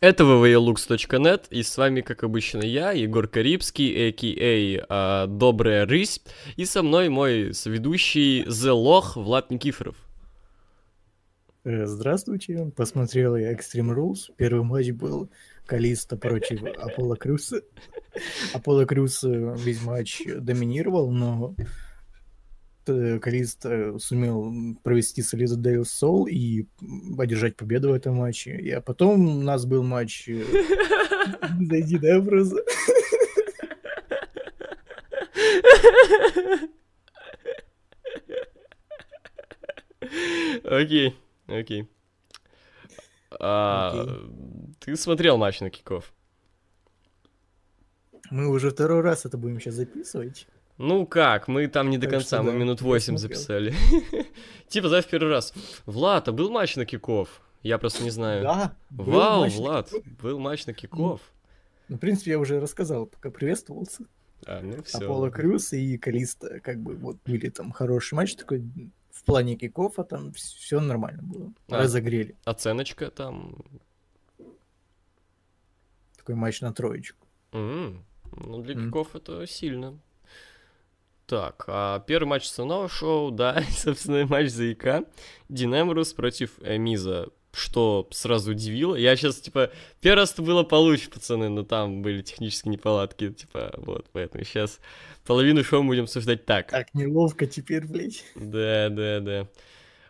Это www.lux.net, и с вами, как обычно, я, Егор Карибский, a.k.a. а, Добрая Рысь, и со мной мой соведущий The Лох Влад Никифоров. Э, здравствуйте, посмотрел я Extreme Rules, первый матч был Калисто против Аполло Крюса. Аполло Крюс весь матч доминировал, но Э, Калисто э, сумел провести Salida del Sol и одержать победу в этом матче. И, а потом у нас был матч э, Зайди, да, просто? Окей, окей. А, ты смотрел матч на киков? Мы уже второй раз это будем сейчас записывать. Ну как, мы там не до так конца, мы да, минут 8 записали. типа, за в первый раз. Влад, а был матч на kickoff? Я просто не знаю. Да. Вау, Влад, был матч на kickoff. Ну, в принципе, я уже рассказал, пока приветствовался. А, ну все. Аполло Крюс и Калисто, как бы, вот, были там хороший матч такой, в плане kickoff, а там все нормально было. А, Разогрели. Оценочка там? Такой матч на троечку. Mm-hmm. Ну, для kickoff м. это сильно. Так, а первый матч основного шоу, да, собственно, матч за ИК. Дин Эмрус против Миза, что сразу удивило. Я сейчас, типа, первый раз было получше, пацаны, но там были технические неполадки, типа, вот, поэтому сейчас половину шоу будем обсуждать так. Так неловко теперь, блядь. Да, да, да.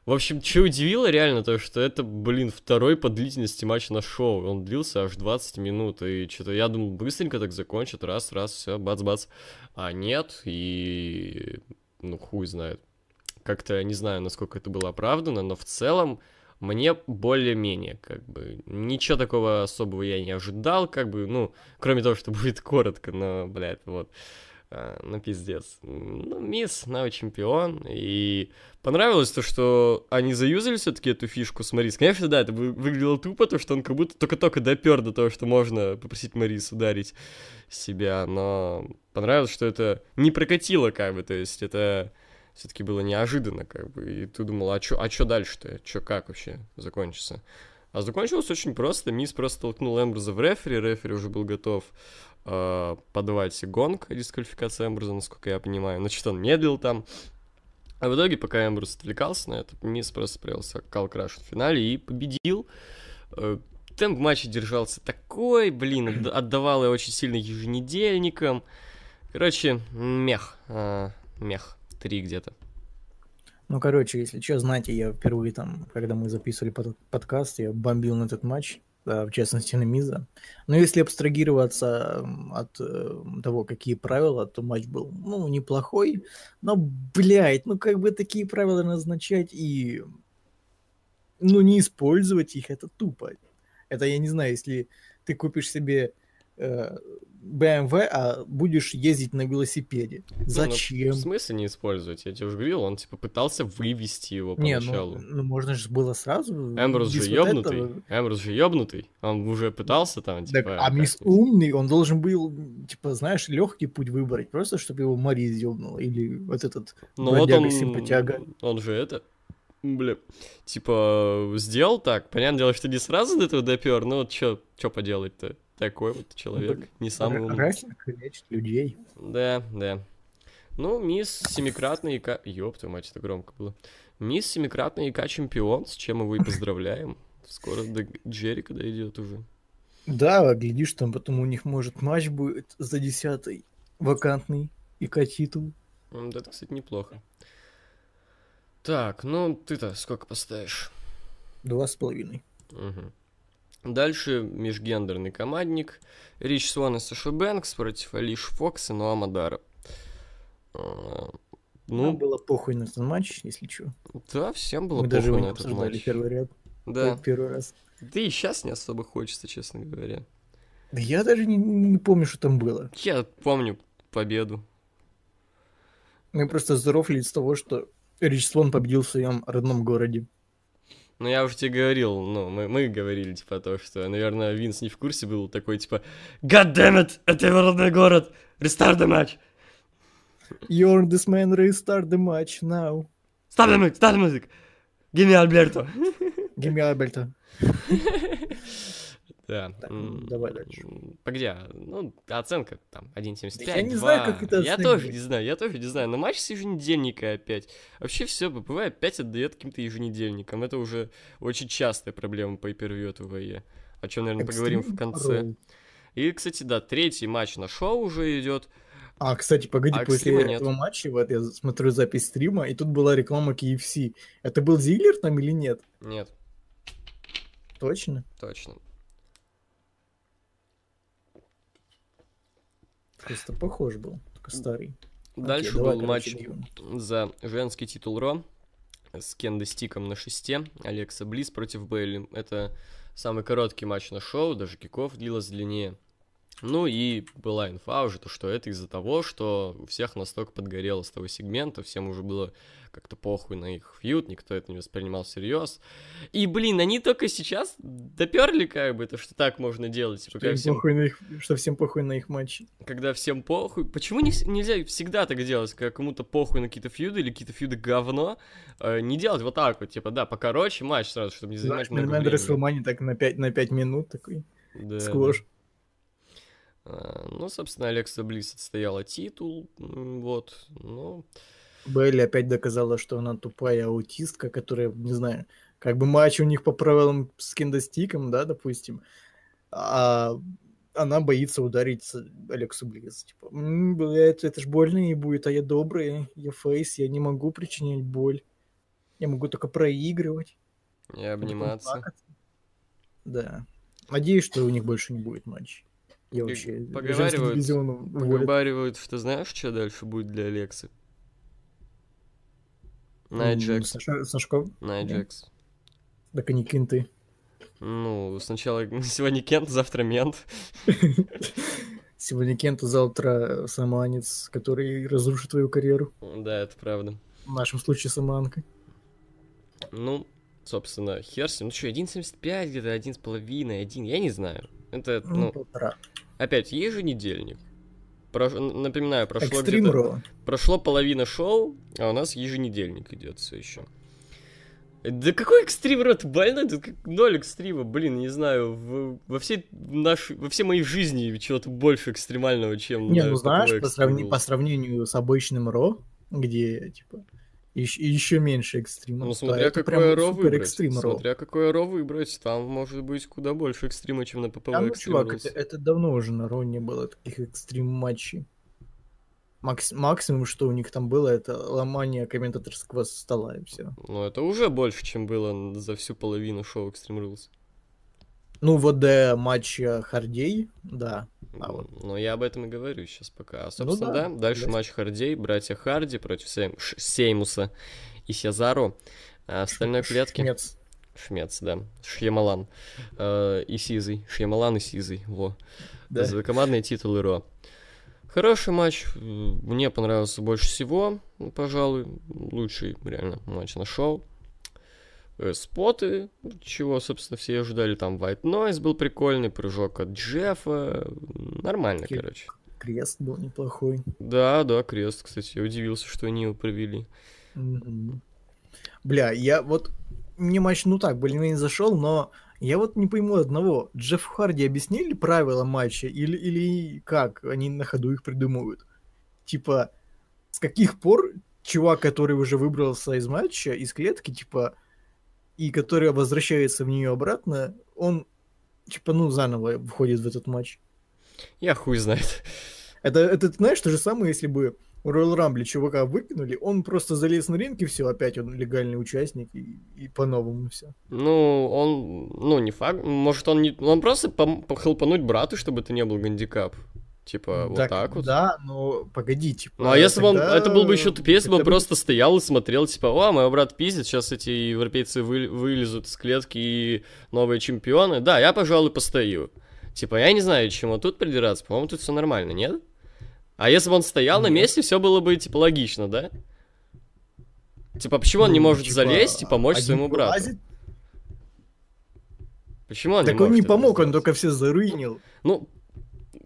В общем, что удивило реально, то, что это, блин, второй по длительности матч на шоу. Он длился аж 20 минут, и что-то я думал, быстренько так закончат, раз, раз, все, бац-бац. А нет, и, ну, хуй знает. Как-то не знаю, насколько это было оправдано, но в целом мне более-менее, как бы, ничего такого особого я не ожидал, как бы, ну, кроме того, что будет коротко, но, блядь, вот. Ну, пиздец. Ну, мисс, на чемпион. И понравилось то, что они заюзали все-таки эту фишку с Марис. Конечно, да, это выглядело тупо, то, что он как будто только-только допер до того, что можно попросить Марис ударить себя. Но понравилось, что это не прокатило, как бы, то есть это все-таки было неожиданно, как бы. И ты думал, а что а чё дальше-то? Что, как вообще закончится? А закончилось очень просто. Мисс просто толкнул Эмброза в рефери, рефери уже был готов э, подавать гонг дисквалификации Эмбруза, насколько я понимаю. Что он медлил там. А в итоге, пока Эмбруз отвлекался на это, Мисс просто справился Кал Краш в финале и победил. Э, темп матча держался такой, блин, отдавал я очень сильно еженедельникам. Короче, мех. Э, мех. Три где-то. Ну, короче, если что, знаете, я впервые там, когда мы записывали под подкаст, я бомбил на этот матч. В частности на Миза. Но если абстрагироваться от э, того, какие правила, то матч был, ну, неплохой, но, блядь, ну, как бы такие правила назначать и, ну, не использовать их, это тупо. Это, я не знаю, если ты купишь себе э, BMW, а будешь ездить на велосипеде. Зачем? Ну, в смысле не использовать? Я тебе уже говорил, он типа пытался вывести его поначалу. Не, ну, ну можно же было сразу. Эмбрус же ёбнутый. Вот Эмбрус же ёбнутый. Он уже пытался там, типа... Так, а мисс умный, он должен был, типа, знаешь, легкий путь выбрать, просто чтобы его Мари ёбнула. Или вот этот ну, вот он, симпатяга. Он же это, бля, типа, сделал так. Понятное дело, что не сразу до этого допер, но вот что поделать-то? Такой вот человек, ну, не самый умный. Рестлинг лечит людей. Да, да. Ну, мисс семикратный ИК... Ёб твою мать, это громко было. Мисс семикратный ИК чемпион, с чем мы его и поздравляем. Скоро до Джерика дойдет уже. Да, глядишь, там потом у них, может, матч будет за десятый вакантный ИК титул. Да, это, кстати, неплохо. Так, ну ты-то сколько поставишь? Два с половиной. Угу. Дальше межгендерный командник. Рич Свон и Саша Бэнкс против Алиш Фокс и Ноа Мадара. А, ну, Нам было похуй на этот матч, если что. Да, всем было Мы похуй даже на этот матч. первый ряд. Да. Первый раз. Да и сейчас не особо хочется, честно говоря. Да я даже не, не помню, что там было. Я помню победу. Мы просто здоровли с того, что Рич Свон победил в своем родном городе. Ну, я уже тебе говорил, ну, мы, мы говорили, типа, то, что, наверное, Винс не в курсе был такой, типа, God damn it, это его родной город, restart the match. You're this man, restart the match now. Stop the music, stop the music. Give me Alberto. Give me Alberto. Да. Так, М, давай дальше. Погоди, ну, оценка там 1.75, Я не знаю, 2. как это Я тоже не знаю, я тоже не знаю. Но матч с еженедельника опять. Вообще все, БПВ опять отдает каким-то еженедельникам. Это уже очень частая проблема по per от ВВЕ. О чем, наверное, поговорим в конце. Roll. И, кстати, да, третий матч на шоу уже идет. А, кстати, погоди, А после нет. этого матча, вот я смотрю запись стрима, и тут была реклама KFC. Это был Зиглер там или нет? Нет, Точно? точно. Просто похож был, только старый. Дальше Окей, давай, был короче, матч Диван. за женский титул Ро с Кенда Стиком на шесте, Алекса Близ против Бейли. Это самый короткий матч на шоу, даже киков длилось длиннее. Ну и была инфа уже, то, что это из-за того, что у всех настолько подгорело с того сегмента, всем уже было как-то похуй на их фьют, никто это не воспринимал всерьез. И, блин, они только сейчас доперли как бы, то, что так можно делать. Что, когда всем похуй на их, что всем похуй на их матчи. когда всем похуй. Почему не, нельзя всегда так делать, когда кому-то похуй на какие-то фьюды или какие-то фьюды говно, э, не делать вот так вот, типа, да, покороче матч сразу, чтобы не занимать Знаешь, много времени. Так на 5, на 5 минут такой Да, сквош. да. А, ну, собственно, Алекса Близ отстояла титул, вот, ну, Белли опять доказала, что она тупая аутистка, которая, не знаю, как бы матч у них по правилам с киндостиком, да, допустим, а она боится ударить Алексу Близ. Типа, «М, блядь, это ж больно ей будет, а я добрый, я фейс, я не могу причинять боль. Я могу только проигрывать. и обниматься. плакаться». Да. Надеюсь, что у них больше не будет матчей. Я вообще поговаривают-. Поговаривают, что знаешь, что дальше будет для Алексы? Найт М, Джекс. Саша- Сашко, Найт да. Джекс. так они кенты. Ну, сначала сегодня Кент, завтра Мент. Сегодня Кента, завтра саманец, который разрушит твою карьеру. Да, это правда. В нашем случае саманка. Ну, собственно, хер с ним. Ну что, 1.75 где-то, 1,5, 1, я не знаю. Это, Ну, ну, полтора. Опять, еженедельник. Н- Напоминаю, прошло где-то... Ро. Прошло половина шоу, а у нас еженедельник идет все еще. Да какой экстрим, рот, больной? Тут как ноль экстрима, блин, не знаю, в- во всей нашей, во всей моей жизни чего-то больше экстремального, чем... Не, на ну знаешь, по, сравни- по сравнению с обычным Ро, где, типа, еще, меньше экстрима. Ну, смотря это какое ро выбрать. экстрим Ро. Смотря какое ро выбрать, там может быть куда больше экстрима, чем на ППВ А ну, чувак, это, это давно уже на Ро не было таких экстрим матчей. Макс- максимум, что у них там было, это ломание комментаторского стола и все. Ну, это уже больше, чем было за всю половину шоу Extreme Rules. Ну, вот до матча Хардей, да. А вот. Но я об этом и говорю сейчас пока. А, Ну собственно, да, да, дальше блядь. матч Хардей, братья Харди против Сейм- Ш- Сеймуса и Сезаро. А в остальной клетке... Шмец. Шмец, да. Шьямалан. Э, и Сизый. Шьямалан и Сизый. Во. Да. За командные титулы Ро. Хороший матч. Мне понравился больше всего, ну, пожалуй. Лучший реально матч на шоу. Э, Споты, чего, собственно, все ожидали. Там White Noise был прикольный, прыжок от Джеффа. Нормально, Ки- короче. Крест был неплохой. Да, да, крест, кстати. Я удивился, что они его провели. Мгм. Бля, я вот... Мне матч, ну так, блин, не зашел, но я вот не пойму одного. Джефф Харди объяснили правила матча или, или как они на ходу их придумывают? Типа, с каких пор чувак, который уже выбрался из матча, из клетки, типа, и который возвращается в нее обратно, он, типа, ну, заново входит в этот матч. Я хуй знает. Это, это, ты знаешь, то же самое, если бы в Royal Rumble чувака выкинули, он просто залез на ринг, и все, опять он легальный участник, и, и по-новому все. Ну, он, ну, не факт. Может, он не... Он просто пом- похлопануть брату, чтобы это не был гандикап. Типа, вот так вот. Да, но погоди, типа... Ну, а если бы он... Это был бы еще тупее, если бы он просто стоял и смотрел, типа, о, мой брат пиздит, сейчас эти европейцы вы- вылезут из клетки и новые чемпионы. Да, я, пожалуй, постою. Типа, я не знаю, чему тут придираться. По-моему, тут все нормально, нет? А если бы он стоял на Нет. месте, все было бы, типа, логично, да? Типа, почему он не ну, может типа, залезть и помочь своему брату? вылазит, Почему он Так не он не помог, он только все заруинил. Ну,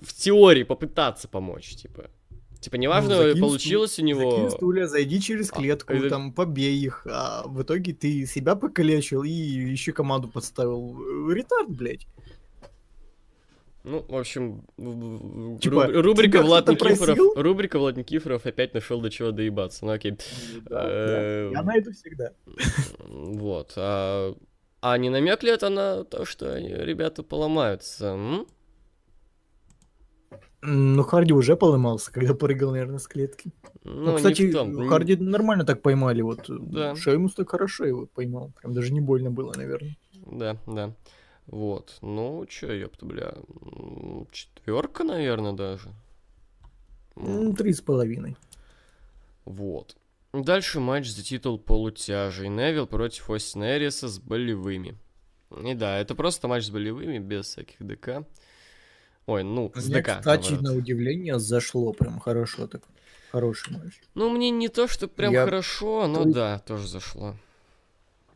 в теории попытаться помочь, типа. Типа, неважно, Ну, закинь получилось у него... Закинь стулья, зайди через А, клетку, это- там, побей их, а в итоге ты себя покалечил и еще команду подставил. Ретард, блядь. Ну, в общем, Типа, руб- рубрика Влад Никифоров, рубрика Влад Никифоров опять нашел до чего доебаться. Ну окей. Да, да. Э, Я найду всегда. Вот. А, а не намек ли это на то, что ребята поломаются? м? Ну, Харди уже поломался, когда прыгал, наверное, с клетки. Ну, Ну, кстати, том. Харди нормально так поймали. Вот Да. Шеймус так хорошо его поймал. Прям даже не больно было, наверное. Да, да. Вот. Ну, чё, ёпта, бля. Четверка, наверное, даже. Три с половиной. Вот. Дальше матч за титул полутяжей. Невил против Остина Эриса с болевыми. И да, это просто матч с болевыми, без всяких ДК. Ой, ну, с Мне, ДК, кстати, наоборот. на удивление зашло прям хорошо так. Хороший матч. Ну, мне не то, что прям Я- хорошо, но То да, тоже зашло.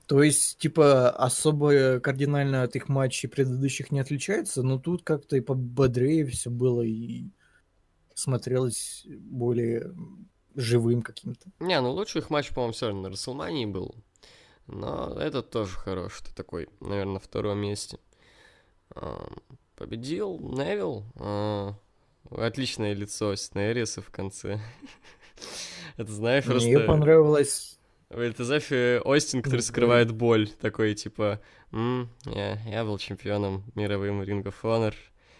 То есть, типа, особо кардинально от их матчей предыдущих не отличается, но тут как-то и пободрее все было, и смотрелось более живым каким-то. Не, ну лучший их матч, по-моему, все равно на Расселмании был. Но этот тоже хорош. Ты такой, наверное, на втором месте. Победил Невил. А, Отличное лицо Снэриса в конце. Это знаешь, Мне просто... понравилось... Это знаешь, э, Остин, который скрывает боль. Такой, типа, «М, я, я был чемпионом мировым Ring of Honor.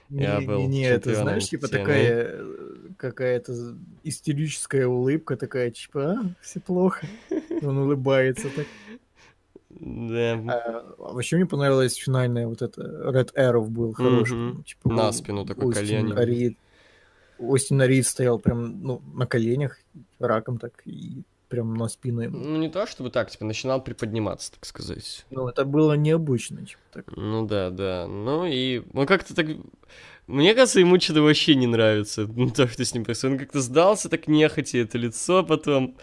Я Не, был не, не, это знаешь, типа TNA. такая э, какая-то истерическая улыбка такая, типа, а, все плохо. Он улыбается так. Да. А, вообще мне понравилась финальная вот эта Red Arrow был хороший. Ну, типа, На спину такой колени. Рид- Остин Рид стоял прям ну, на коленях, раком так, и прям на спину ему. Ну, не то чтобы так, типа, начинал приподниматься, так сказать. Ну, это было необычно, типа так. Ну да, да. Ну и он как-то так... Мне кажется, ему что-то вообще не нравится. Ну, то, что с ним происходит. Он как-то сдался так нехотя, это лицо потом.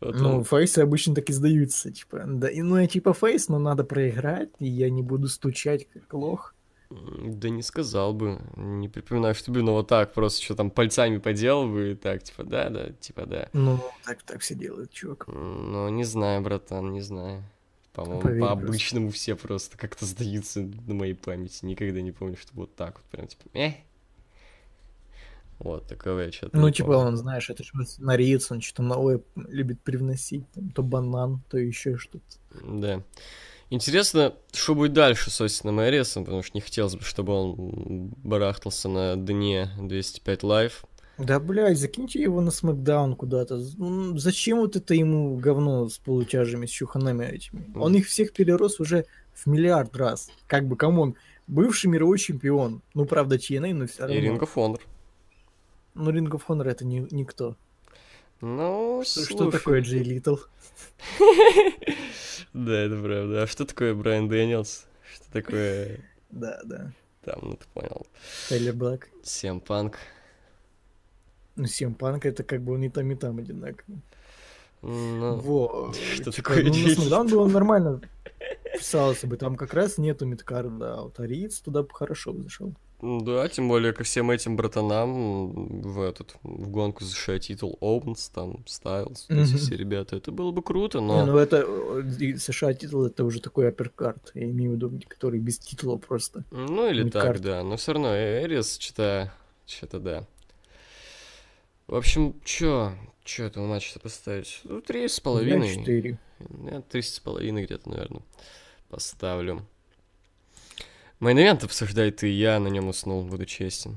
Ну, фейсы обычно так и сдаются, типа. Да, ну, я типа фейс, но надо проиграть, и я не буду стучать как лох. Да не сказал бы. Не припоминаю, что бы, но вот так просто что там пальцами поделал бы и так, типа, да, да, типа, да. Ну, так, так все делают, чувак. Ну, не знаю, братан, не знаю. По-моему, Поверь просто. по-обычному все просто как-то сдаются на моей памяти. Никогда не помню, что вот так вот прям, типа, э. Вот, такого я что-то Ну, типа, помню. он, знаешь, это же нариется, он что-то новое любит привносить, там, то банан, то еще что-то. Да. Интересно, что будет дальше с Остином Эрисом, потому что не хотелось бы, чтобы он барахтался на дне 205 Live. Да, блядь, закиньте его на SmackDown куда-то. Зачем вот это ему говно с полутяжами, с чуханами этими? Он их всех перерос уже в миллиард раз. Как бы, come on, бывший мировой чемпион. Ну, правда, TNA, но все И равно. Ring of Honor. Ну, Ring of Honor это не, никто. Ну, Что, что такое Джей Литл? Да, это правда. А что такое Брайан Дэниелс? Что такое... Да, да. Там, ну ты понял. Тайлер Блэк. Си Эм Панк. Ну, Си Эм Панк это как бы он и там, и там одинаковый. Ну, Во. что типа, такое ну, на SmackDown бы он нормально писался бы. Там как раз нету мидкарда, а вот Эрис туда бы хорошо бы зашел. Да, тем более ко всем этим братанам в этот в гонку за титул Оуэнс, там Стайлз, вот эти все ребята. Это было бы круто, Не, но... ну это э, США титул это уже такой апперкарт, я имею в виду, который без титула просто. Ну или так, Мидкарт. да. Но все равно Эрис, что-то... Что-то да. В общем, чё? Чё этого матча поставить? Ну, три с половиной. четыре. Я три с половиной где-то, наверное, поставлю. Мейн-эвент обсуждает и я на нем уснул, буду честен.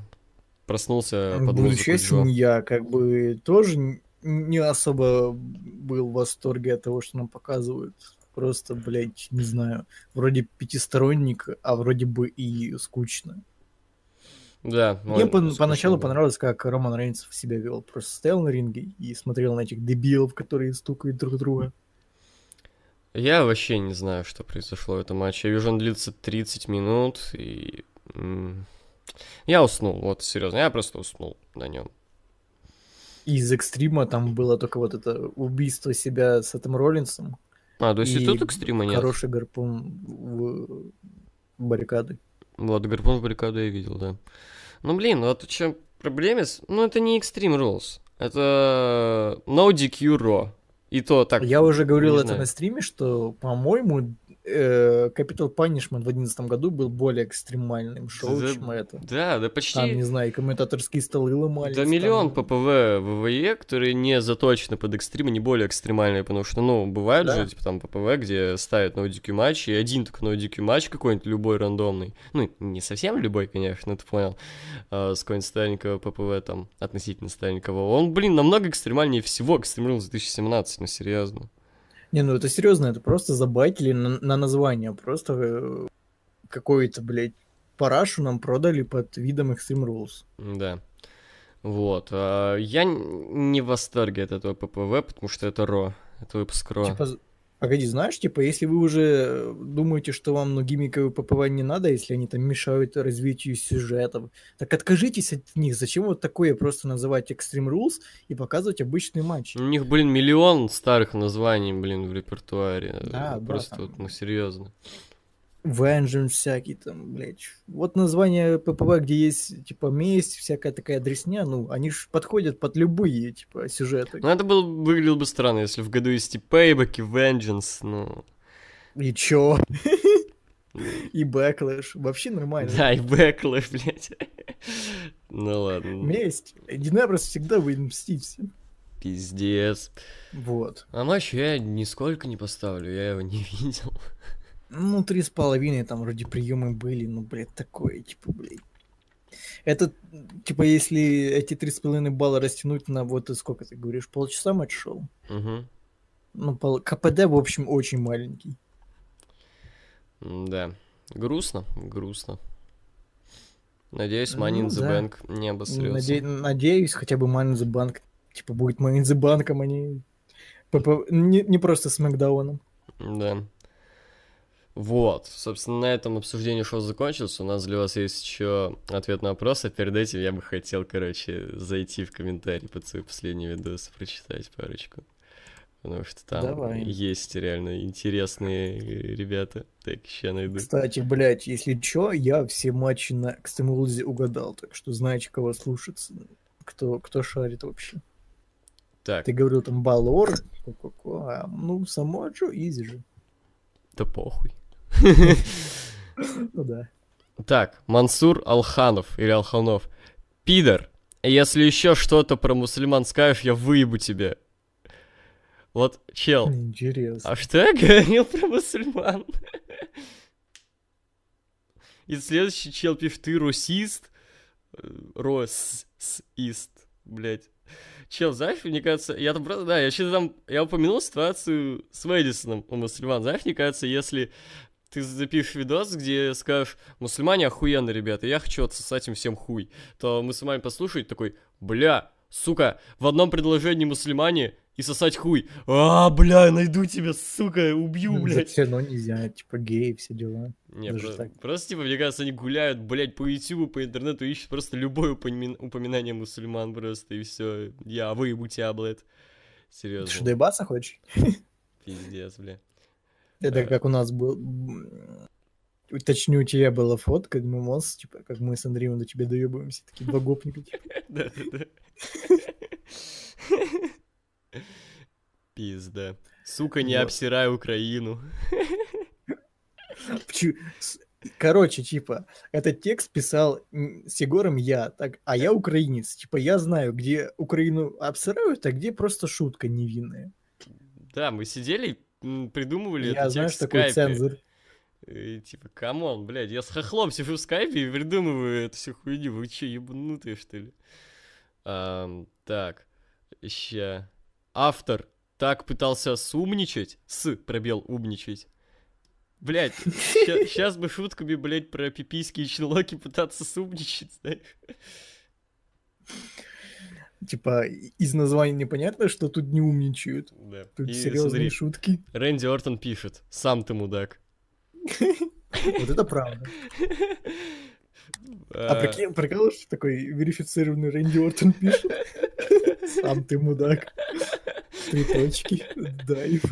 Проснулся под Буду музыку честен, Джо. я как бы тоже не особо был в восторге от того, что нам показывают. Просто, блядь, не знаю, вроде пятисторонник, а вроде бы и скучно. Да, Мне ой, пон- поначалу понравилось, как Роман Рейнсов себя вел. Просто стоял на ринге и смотрел на этих дебилов, которые стукают друг друга. Я вообще не знаю, что произошло в этом матче. Я вижу, он длится 30 минут, и... Я уснул, вот, серьезно, я просто уснул на нем. Из экстрима там было только вот это убийство себя с этим Роллинсом. А, то есть и, И тут экстрима нет? Хороший гарпун в баррикады. Вот, гарпун в баррикаду я видел, да. Ну, блин, вот в чем проблема? Ну, это не Extreme Rules. Это No DQ Raw. И то так... Я уже говорил это знаю. на стриме, что, по-моему, Capital Punishment в 2011 году был более экстремальным шоу, Да, чем это. Да, да почти... Там, не знаю, комментаторские столы ломались. Да там. миллион ППВ в ВВЕ, которые не заточены под экстрим, не более экстремальные, потому что, ну, бывают Да. же, типа, там, ППВ, где ставят ноудики матч, и один только ноудики матч какой-нибудь, любой рандомный, ну, не совсем любой, конечно, ты понял, а, с какой-нибудь старенького ППВ, там, относительно старенького, он, блин, намного экстремальнее всего Rules 2017, ну, серьезно. Не, ну это серьезно, это просто забайтили на, на название. Просто э, какой-то, блядь, парашу нам продали под видом Extreme Rules. Да. Вот. а, Я не в восторге от этого ППВ, потому что это РО. Это выпуск РО. Типа, погоди, знаешь, типа, если вы уже думаете, что вам ну, гиммиковые ППВ не надо, если они там мешают развитию сюжетов, так откажитесь от них. Зачем вот такое просто называть Extreme Rules и показывать обычные матчи? У них, блин, миллион старых названий, блин, в репертуаре. Да, Э, да, Просто там. вот, ну, серьезно. Vengeance всякий там, блядь. Вот название ППВ, где есть, типа, месть, всякая такая дресня, ну, они ж подходят под любые, типа, сюжеты. Ну, это был, выглядело бы странно, если в году есть и Payback, и Vengeance, ну... И чё? И Backlash. Вообще нормально. Да, и Backlash, блядь. Ну ладно, Месть. Динаброс всегда будет мстить всем. пиздец. Вот. А матч я нисколько не поставлю, я его не видел. Ну, три с половиной там вроде приемы были, ну, блядь, такое, типа, блядь. Это, типа, если эти три с половиной балла растянуть на вот э, сколько ты говоришь, полчаса матч шоу. Угу. Ну, пол- КПД, в общем, очень маленький. Да. Грустно, грустно. Надеюсь, Money in Ну the да. Bank не обосрется. Наде- Надеюсь, хотя бы Money in the Bank, типа, будет Money in the Bank, а не, ПП не, не просто с Макдауном. Да. Вот, собственно, на этом обсуждение шоу закончилось. У нас для вас есть еще ответ на вопрос, а перед этим я бы хотел, короче, зайти в комментарии под свои последние видосы, прочитать парочку. Потому что там Давай. есть реально интересные ребята. Так, сейчас найду. Кстати, блядь, если чё, я все матчи на Rules угадал, так что знаете, кого слушаться, кто, кто шарит вообще. Так, Ты говорил там Балор, ко-ко-ко, а, ну, само Джо, изи же. да похуй. Ну да. Так, Мансур Алханов или Алханов. Пидор, если еще что-то про мусульман скажешь, я выебу тебя. Вот, чел, Интересно. а что я говорил про мусульман? И следующий чел пишет, ты русист? Росист, блядь. Чел, знаешь, мне кажется, я там просто, да, я что-то там, я упомянул ситуацию с Мэдисоном у мусульман. Знаешь, мне кажется, если ты запишешь видос, где скажешь, мусульмане охуенные ребята, я хочу отсосать им всем хуй, то мусульманин послушает такой, бля, сука, в одном предложении мусульмане и сосать хуй. А, бля, найду тебя, сука, убью, блядь. Все равно нельзя, типа геи, все дела. Не, про- так. просто, типа, мне кажется, они гуляют, блядь, по ютубу, по интернету, ищут просто любое упомин- упоминание мусульман просто, и все. Я выебу тебя, блядь. Ты что, Серьезно. доебаться хочешь? Пиздец, бля. Это как у нас был... м, Точнее, у тебя была фотка, мимоз, типа, как мы с Андреем до тебя доебываемся, такие два гопника, типа. Да-да-да. Пизда. Сука, не обсирай Украину. Короче, типа, этот текст писал с Егором я, так, а я украинец. Типа, я знаю, где Украину обсирают, а где просто шутка невинная. Да, мы сидели, придумывали Я этот знаю, текст в скайпе. цензор. И, типа, come on, блядь, я с хохлом сижу в скайпе и придумываю эту всю хуйню. Вы че, ебанутые, что ли? Ам, так, ща. Автор так пытался сумничать, с, пробел, умничать. Блядь, сейчас бы шутками, блядь, про пипийские челоки пытаться сумничать, знаешь? Типа, из названия непонятно, что тут не умничают. Да. Тут И серьезные смотри, шутки. Рэнди Ортон пишет, сам ты мудак. Вот это правда. А прикинь, прикол, что такой верифицированный Рэнди Ортон пишет. Сам ты мудак. Три точки. Дайв.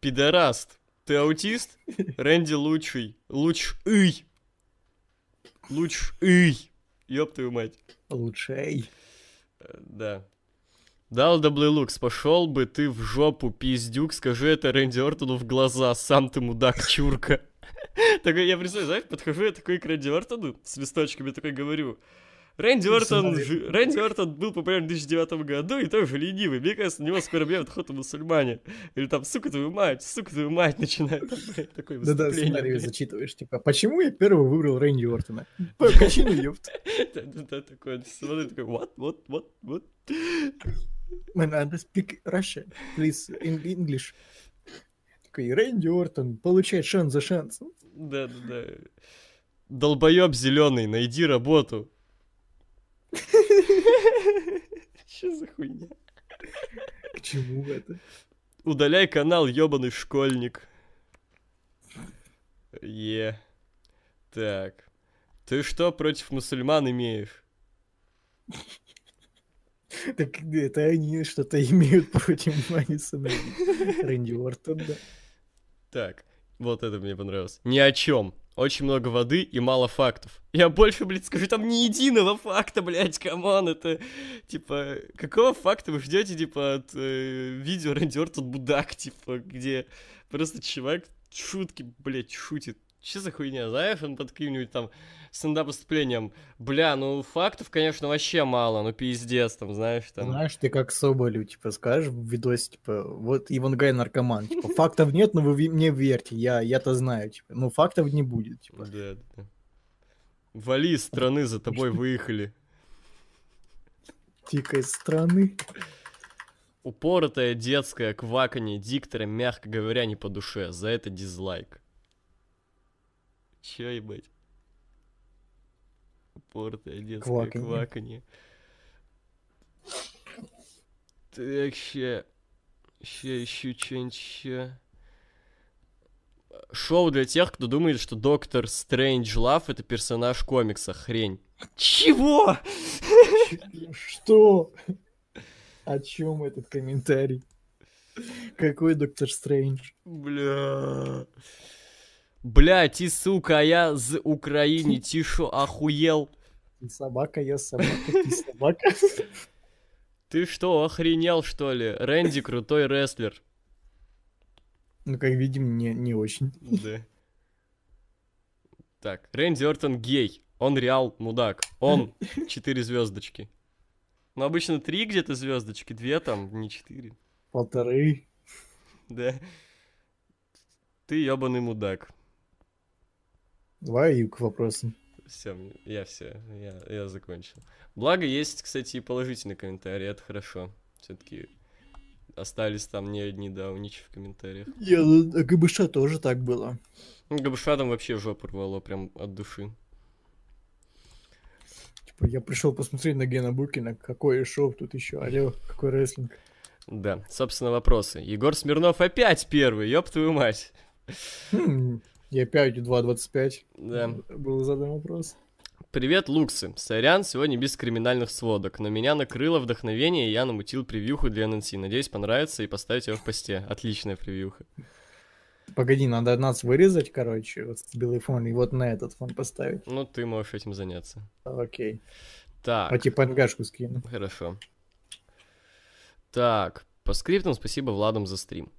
Пидораст, ты аутист? Рэнди лучший. Лучший. Лучший. Ёб твою мать. Лучшей. Э, Да. Дал Даблы Лукс, пошел бы ты в жопу, пиздюк, скажи это Рэнди Ортону в глаза, сам ты мудак, чурка. Такой, я представляю, знаешь, подхожу я такой к Рэнди Ортону с листочками, такой говорю, Рэнди Ортон, Рэнди Ортон был популярен в 2009 году и тоже ленивый. Мне кажется, на него скоро объявят охоту мусульмане. Или там, сука твою мать, сука твою мать, начинает там, блядь, такое Да-да, сценарий зачитываешь, типа, почему я первый выбрал Рэнди Ортона? По причине, ёпт. Да-да-да, такой, смотрит, такой, what, what, what, what? Man, I speak Russian, please, in English. Такой, Рэнди Ортон получает шанс за шансом. Да-да-да. Долбоеб зеленый, найди работу. Что за хуйня? К чему это? Удаляй канал, ебаный школьник. Е. Так. Ты что против мусульман имеешь? Так это они что-то имеют против Манисона. Рэнди Ортон, да. Так, вот это мне понравилось. Ни о чем. Очень много воды и мало фактов. Я больше, блядь, скажу, там ни единого факта, блядь, come on, это, типа, какого факта вы ждете, типа, от э, видео Рэнди Ортон мудак, типа, где просто чувак шутки, блядь, шутит. Че за хуйня, знаешь, он под каким-нибудь там стендап-выступлением, бля, ну фактов, конечно, вообще мало, ну пиздец, там, знаешь, там. Знаешь, ты как Соболю, типа, скажешь в видосе, типа, вот Иван Гай наркоман, типа, фактов нет, но вы мне верьте, я, я-то знаю, типа, ну, фактов не будет, типа. Да, да. Вали из страны, за тобой выехали. Тихой страны. Упоротое детское кваканье диктора, мягко говоря, не по душе. За это дизлайк. Чё, ебать? Упоротое детское Кваканье. кваканье. Так, ща... Ща ищу что-нибудь ща. Шоу для тех, кто думает, что Доктор Стрэндж Лав это персонаж комикса. Хрень. Чего? Что? О чем этот комментарий? Какой Доктор Стрэндж? Бля. Бля, ти сука, а я з Украине, ти шо, охуел? Ты собака, я собака, ты собака. Ты что, охренел, что ли? Рэнди крутой рестлер. Ну, как видим, не, не очень. Да. Так, Рэнди Ортон гей. Он реал мудак. Он четыре звездочки. Ну, обычно три где-то звездочки, две там, не четыре. Полторы. Да. Ты ебаный мудак. Давай и к вопросам. Все, я все, я, я закончил. Благо есть, кстати, и положительные комментарии, это хорошо. Все-таки остались там не одни дауничи в комментариях. Я, э, ГБШ тоже так было. Ну, Габуша там вообще жопу рвало прям от души. Типа, я пришел посмотреть на Гена Букина, какое шоу тут еще, алло, какой рестлинг. Да, собственно, вопросы. Егор Смирнов опять первый, ёб твою мать. Хм, И опять 2.25 Да. был задан вопрос. Привет, Луксы. Сорян, сегодня без криминальных сводок, но меня накрыло вдохновение, и я намутил превьюху для ННС. Надеюсь, понравится и поставить ее в посте. Отличная превьюха. Погоди, надо нас вырезать, короче, вот с белый фон, и вот на этот фон поставить. Ну, ты можешь этим заняться. Окей. Так. А типа ангашку скину. Хорошо. Так, по скриптам спасибо Владам за стрим.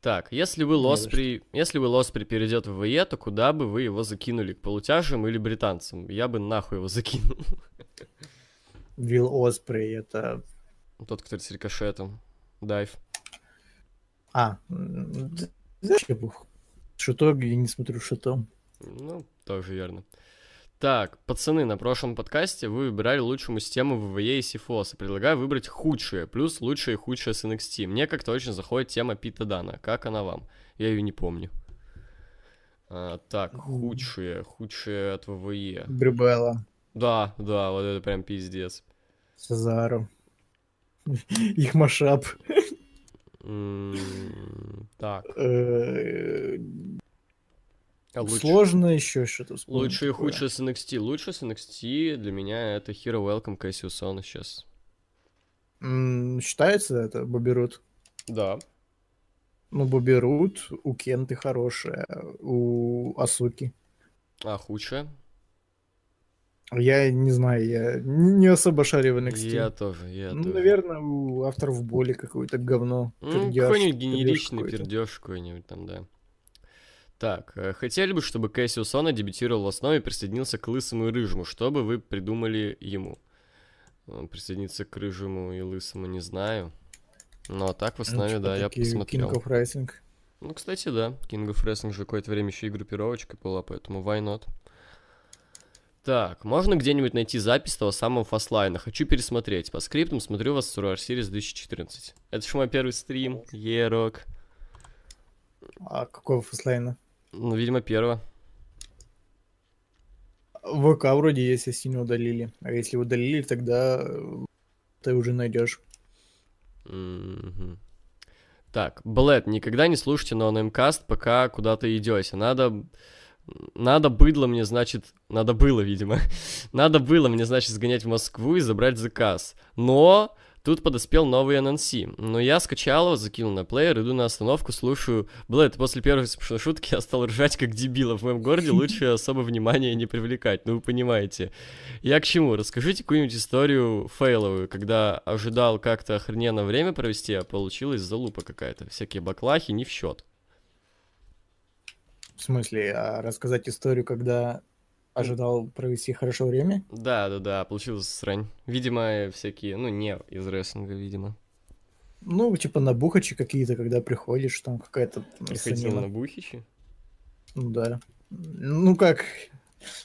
Так, если за Лоспри, если вы Лоспри перейдет в ВЕ, то куда бы вы его закинули? К полутяжам или британцам? Я бы нахуй его закинул. Вилл Оспрей, это... Тот, который с рикошетом. Дайв. А, знаешь, я бы- шуток, я не смотрю шутом. Ну, тоже верно. Так, пацаны, на прошлом подкасте вы выбирали лучшую систему ВВЕ и Сифоса. Предлагаю выбрать худшее, плюс лучшее и худшее с NXT. Мне как-то очень заходит тема Пита Дана. Как она вам? Я ее не помню. А, так, худшее, худшее от ВВЕ. Брюбелла, Да, да, вот это прям пиздец. Сезару. Их машап. Так, А луч- Сложно еще что-то вспомнить Лучшее и худшее с NXT. Лучшее с NXT для меня это Hero Welcome Кассиусона сейчас. М, Считается это Бобби Рут? Да. Ну, Бобби Рут, у Кенты хорошая, у Асуки. А худшее? Я не знаю, я не особо шарю в NXT. Я тоже, я ну, тоже. наверное, у авторов боли какое-то говно. Ну, пердёж, какой-нибудь генеричный пердеж какой-нибудь там, да. Так, э, хотели бы, чтобы Кэссиус Сона дебютировал в основе и присоединился к лысому и рыжему. Что бы вы придумали ему? Присоединиться к рыжему и лысому не знаю. Но так в Ну, основе, типа да, я посмотрел. King of Wrestling. Ну, кстати, да, King of Wrestling же какое-то время еще и группировочка была, поэтому why not? Так, можно где-нибудь найти запись того самого фастлайна? Хочу пересмотреть. По скриптам смотрю вас в Survivor Series 2014. Это ж мой первый стрим. Ерок. А какого фастлайна? Ну, видимо, первого. ВК вроде есть, если не удалили. А если удалили, тогда э, ты уже найдешь. Мгм. Так, Блэд, никогда не слушайте NoNameCast, пока куда-то идете. Надо... Надо было мне, значит... Надо было, видимо. Надо было мне, значит, сгонять в Москву и забрать заказ. Но тут подоспел новый NNC. Но я скачал его, закинул на плеер, иду на остановку, слушаю... Блэд, после первой смешной шутки я стал ржать как дебила. В моем городе лучше особо внимания не привлекать. Ну, вы понимаете. Я к чему? Расскажите какую-нибудь историю фейловую, когда ожидал как-то охрененно время провести, а получилась залупа какая-то. Всякие баклахи не в счет. В смысле, а рассказать историю, когда ожидал провести хорошо время? Да, да, да, получилась срань. Видимо, всякие, ну, не из рестлинга, видимо. Ну, типа набухачи какие-то, когда приходишь, там какая-то Приходил на бухичи. Ну да. Ну как?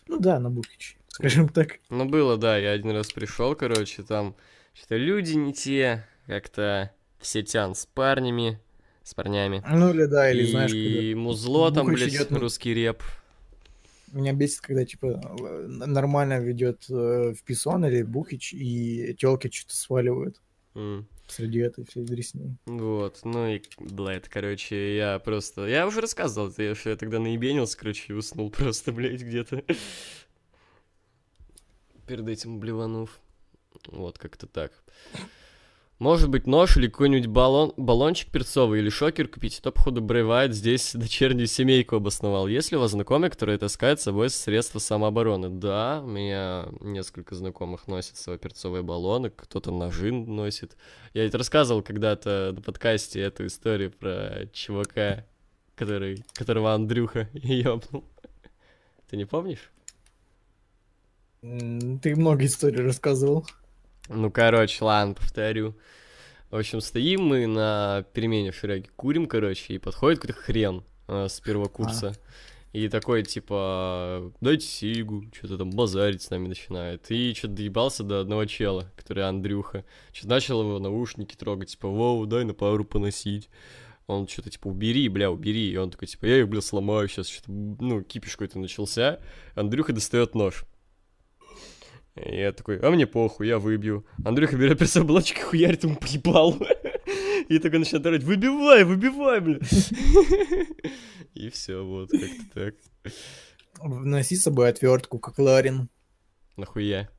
Ну да, набухачи, скажем так. Ну, было, да, я один раз пришел, короче, там что-то люди не те, как-то все тян с парнями, с парнями. Ну или да, или и знаешь, когда... музло там, блядь, идёт на- русский реп. Меня бесит, когда типа э, нормально ведет э, в писон или бухич, и телки что-то сваливают М. среди этой всей дресни. Вот, ну и, блядь, короче, я просто... Я уже рассказывал, я, что я тогда наебенился, короче, и уснул просто, блядь, где-то. Перед этим блеванув. Вот, как-то так. Может быть, нож или какой-нибудь баллон, баллончик перцовый или шокер купить. То, походу, Брейвайт здесь дочернюю семейку обосновал. Есть ли у вас знакомые, которые таскают с собой средства самообороны? Да, у меня несколько знакомых носят свои перцовые баллоны, кто-то ножи носит. Я ведь рассказывал когда-то на подкасте эту историю про чувака, который, которого Андрюха ёбнул. Ты не помнишь? Ты много историй рассказывал. Ну, короче, ладно, повторю. В общем, стоим мы на перемене в Шираге, курим, короче, и подходит какой-то хрен э, с первого курса. И такой, типа, дайте сигу, что-то там базарить с нами начинает. И что-то доебался до одного чела, который Андрюха. Что-то начал его наушники трогать, типа, воу, дай на пару поносить. Он что-то, типа, убери, бля, убери. И он такой, типа, я их, бля, сломаю сейчас. Что-то, ну, кипиш какой-то начался. Андрюха достает нож. Я такой, а мне похуй, я выбью. Андрюха берет перцовый баллончик и хуярит ему поебал. И такой начинает орать, выбивай, выбивай, бля. И все, вот, как-то так. Носи с собой отвертку, как Ларин. Нахуя.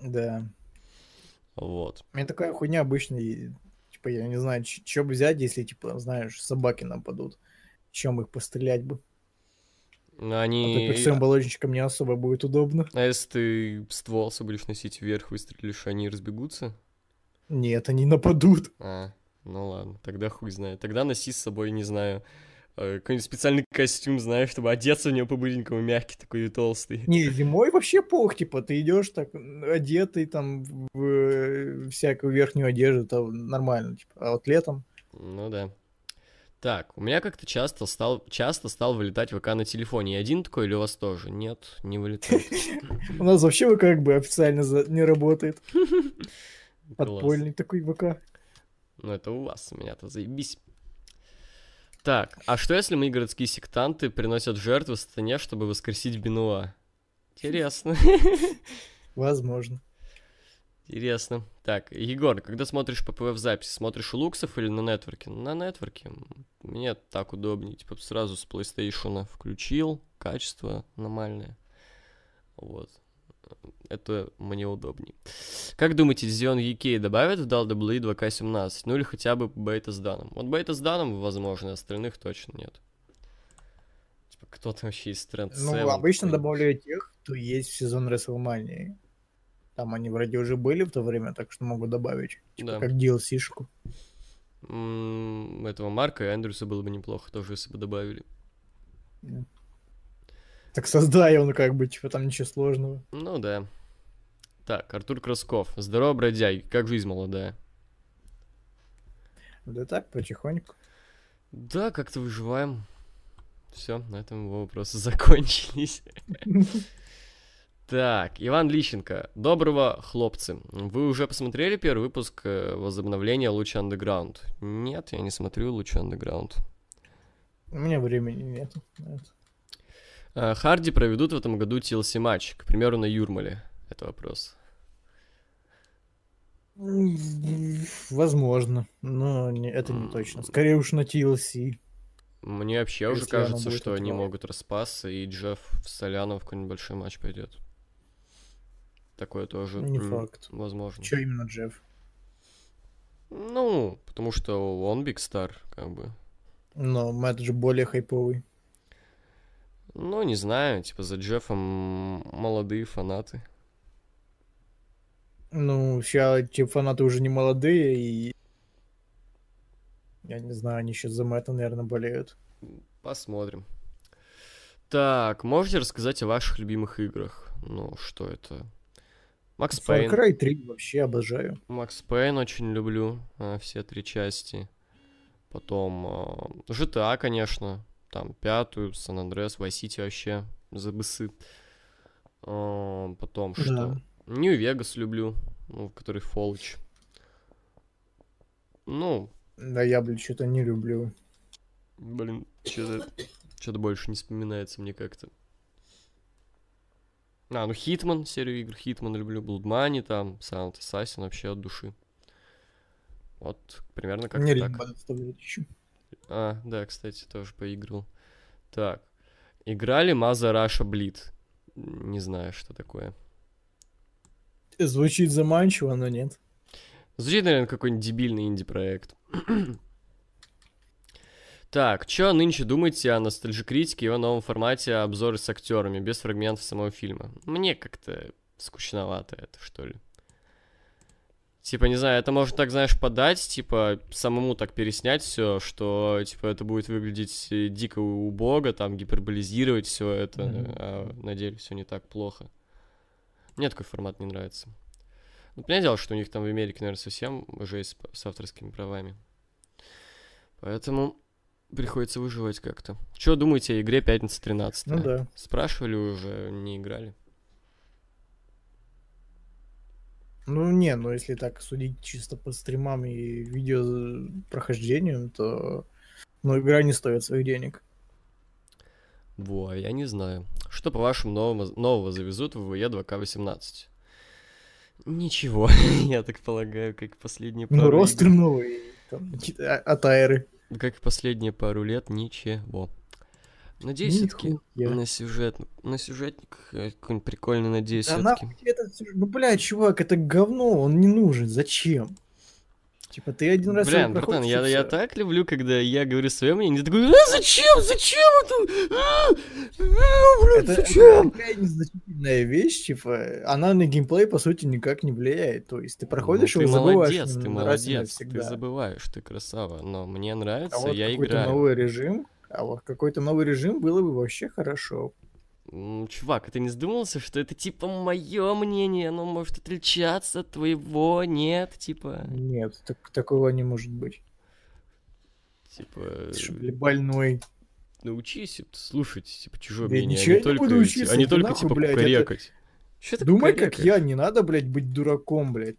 Да. Вот. У меня такая хуйня обычно, типа, я не знаю, что бы взять, если, типа, знаешь, собаки нападут. Чем их пострелять бы? Ну, А то Они... перцовым баллончиком не особо будет удобно. А если ты ствол свой будешь носить вверх, выстрелишь, они разбегутся? Нет, они нападут. А, ну ладно, тогда хуй знает. Тогда носи с собой, не знаю, э, какой-нибудь специальный костюм, знаешь, чтобы одеться в него по-быренькому, мягкий такой и толстый. Не, зимой вообще пох, типа, ты идешь так одетый там в э, всякую верхнюю одежду, то нормально, типа. А вот летом Ну да. Так, у меня как-то часто стал, часто стал вылетать ВК на телефоне. Я один такой или у вас тоже? Нет, не вылетает. у нас вообще как бы официально не работает. Подпольный такой ВК. Ну это у вас, у меня-то заебись. Так, а что если мои городские сектанты приносят жертвы сатане, чтобы воскресить Бенуа? Интересно. Возможно. Интересно. Так, Егор, когда смотришь ППВ в записи, смотришь у Луксов или на нетворке? На нетворке. Мне так удобнее. Типа сразу с PlayStation включил, качество нормальное. Вот. Это мне удобнее. Как думаете, Xeon UK добавят в WWE 2K17? Ну или хотя бы бета с данным? Вот бета с данным, возможно, остальных точно нет. Типа, кто там вообще из тренд Ну, обычно добавляют тех, кто есть в сезон WrestleMania. Там они вроде уже были в то время, так что могу добавить. Типа, Да. как DLC-шку. Этого Марка и Эндрюса было бы неплохо тоже, если бы добавили. Так создай он как бы, типа, там ничего сложного. Ну да. Так, Артур Красков. Здорово, бродяги. Как жизнь молодая? Да так, потихоньку. Да, как-то выживаем. Все, на этом его вопросы закончились. Так, Иван Лищенко. Доброго, хлопцы. Вы уже посмотрели первый выпуск э, возобновления Луча Underground? Нет, я не смотрю Луча Underground. У меня времени нет. А, Харди проведут в этом году TLC матч, к примеру, на Юрмале. Это вопрос. Возможно, но не- это не точно. Скорее уж на TLC. Мне вообще уже Если оно кажется, что они могут распасться, и Джефф с Соляном в какой-нибудь большой матч пойдет. Такое тоже Не факт. возможно. Че именно Джефф? Ну, потому что он Биг Стар, как бы. Но Мэтт же более хайповый. Ну, не знаю, типа за Джеффом молодые фанаты. Ну, сейчас те фанаты уже не молодые, и... Я не знаю, они сейчас за Мэтта, наверное, болеют. Посмотрим. Так, можете рассказать о ваших любимых играх? Ну, что это? Макс Far Пейн. Cry 3 вообще обожаю. Макс Пейн очень люблю, а, все три части. Потом а, GTA, конечно, там пятую, Сан Андреас, Vice City вообще, за бысы. А, Потом что? Да. Нью Вегас люблю, ну, который Фолч. Ну, Да, я, блин, что-то не люблю. блин, что-то что-то больше не вспоминается мне как-то. А, ну Хитман, серию игр Хитман люблю, Blood Money там, Silent Assassin вообще от души. Вот, примерно как Мне так. еще. А, да, кстати, тоже поиграл. Так. Играли Маза Раша Блит. Не знаю, что такое. Звучит заманчиво, но нет. Звучит, наверное, какой-нибудь дебильный инди-проект. Так, что нынче думаете о ностальжи-критике и о новом формате обзоры с актерами, без фрагментов самого фильма? Мне как-то скучновато это, что ли. Типа, не знаю, это можно так, знаешь, подать, типа, самому так переснять все, что, типа, это будет выглядеть э, дико убого, там, гиперболизировать все это, Мгм. а на деле все не так плохо. Мне такой формат не нравится. Ну, понятное дело, что у них там в Америке, наверное, совсем с- с авторскими правами. Поэтому приходится выживать как-то. Что думаете о игре «Пятница 13 Ну да. Спрашивали уже, не играли. Ну не, ну если так судить чисто по стримам и видео прохождению, то ну игра не стоит своих денег. Во, я не знаю. Что, по-вашему, нового, нового завезут в VE 2К18? Ничего, я так полагаю, как последние пару Ну ростер новый, там, какие-то а- от Айры. Как и последние пару лет, ничего. Надеюсь, все-таки на сюжет, на сюжетник э, какой-нибудь прикольный, надеюсь, Да все-таки. Ну, блядь, чувак, это говно, он не нужен, зачем? Типа, ты один раз его Блин, братан, я, я так люблю, когда я говорю свое мнение, ты такой, а зачем, зачем это? А, а, блин, Это, это зачем? такая незначительная вещь, типа, она на геймплей, по сути, никак не влияет. То есть ты проходишь Ну, его, ты забываешь молодец, ты на раз и молодец, ты забываешь, ты красава, но мне А нравится, вот я какой-то играю. новый режим, а вот какой-то новый режим было бы вообще хорошо. Чувак, а ты не задумался, что это типа мое мнение, оно может отличаться от твоего, нет, типа, Нет, так, такого не может быть. типа, Ты что, бля, больной. научись слушать, типа, чужое Да мнение, ничего а не только, буду эти- учиться, а не только, нахуй, типа, блядь, это-. Чё ты Думай, как кукарекаешь? я, не надо, блядь, быть дураком, блядь.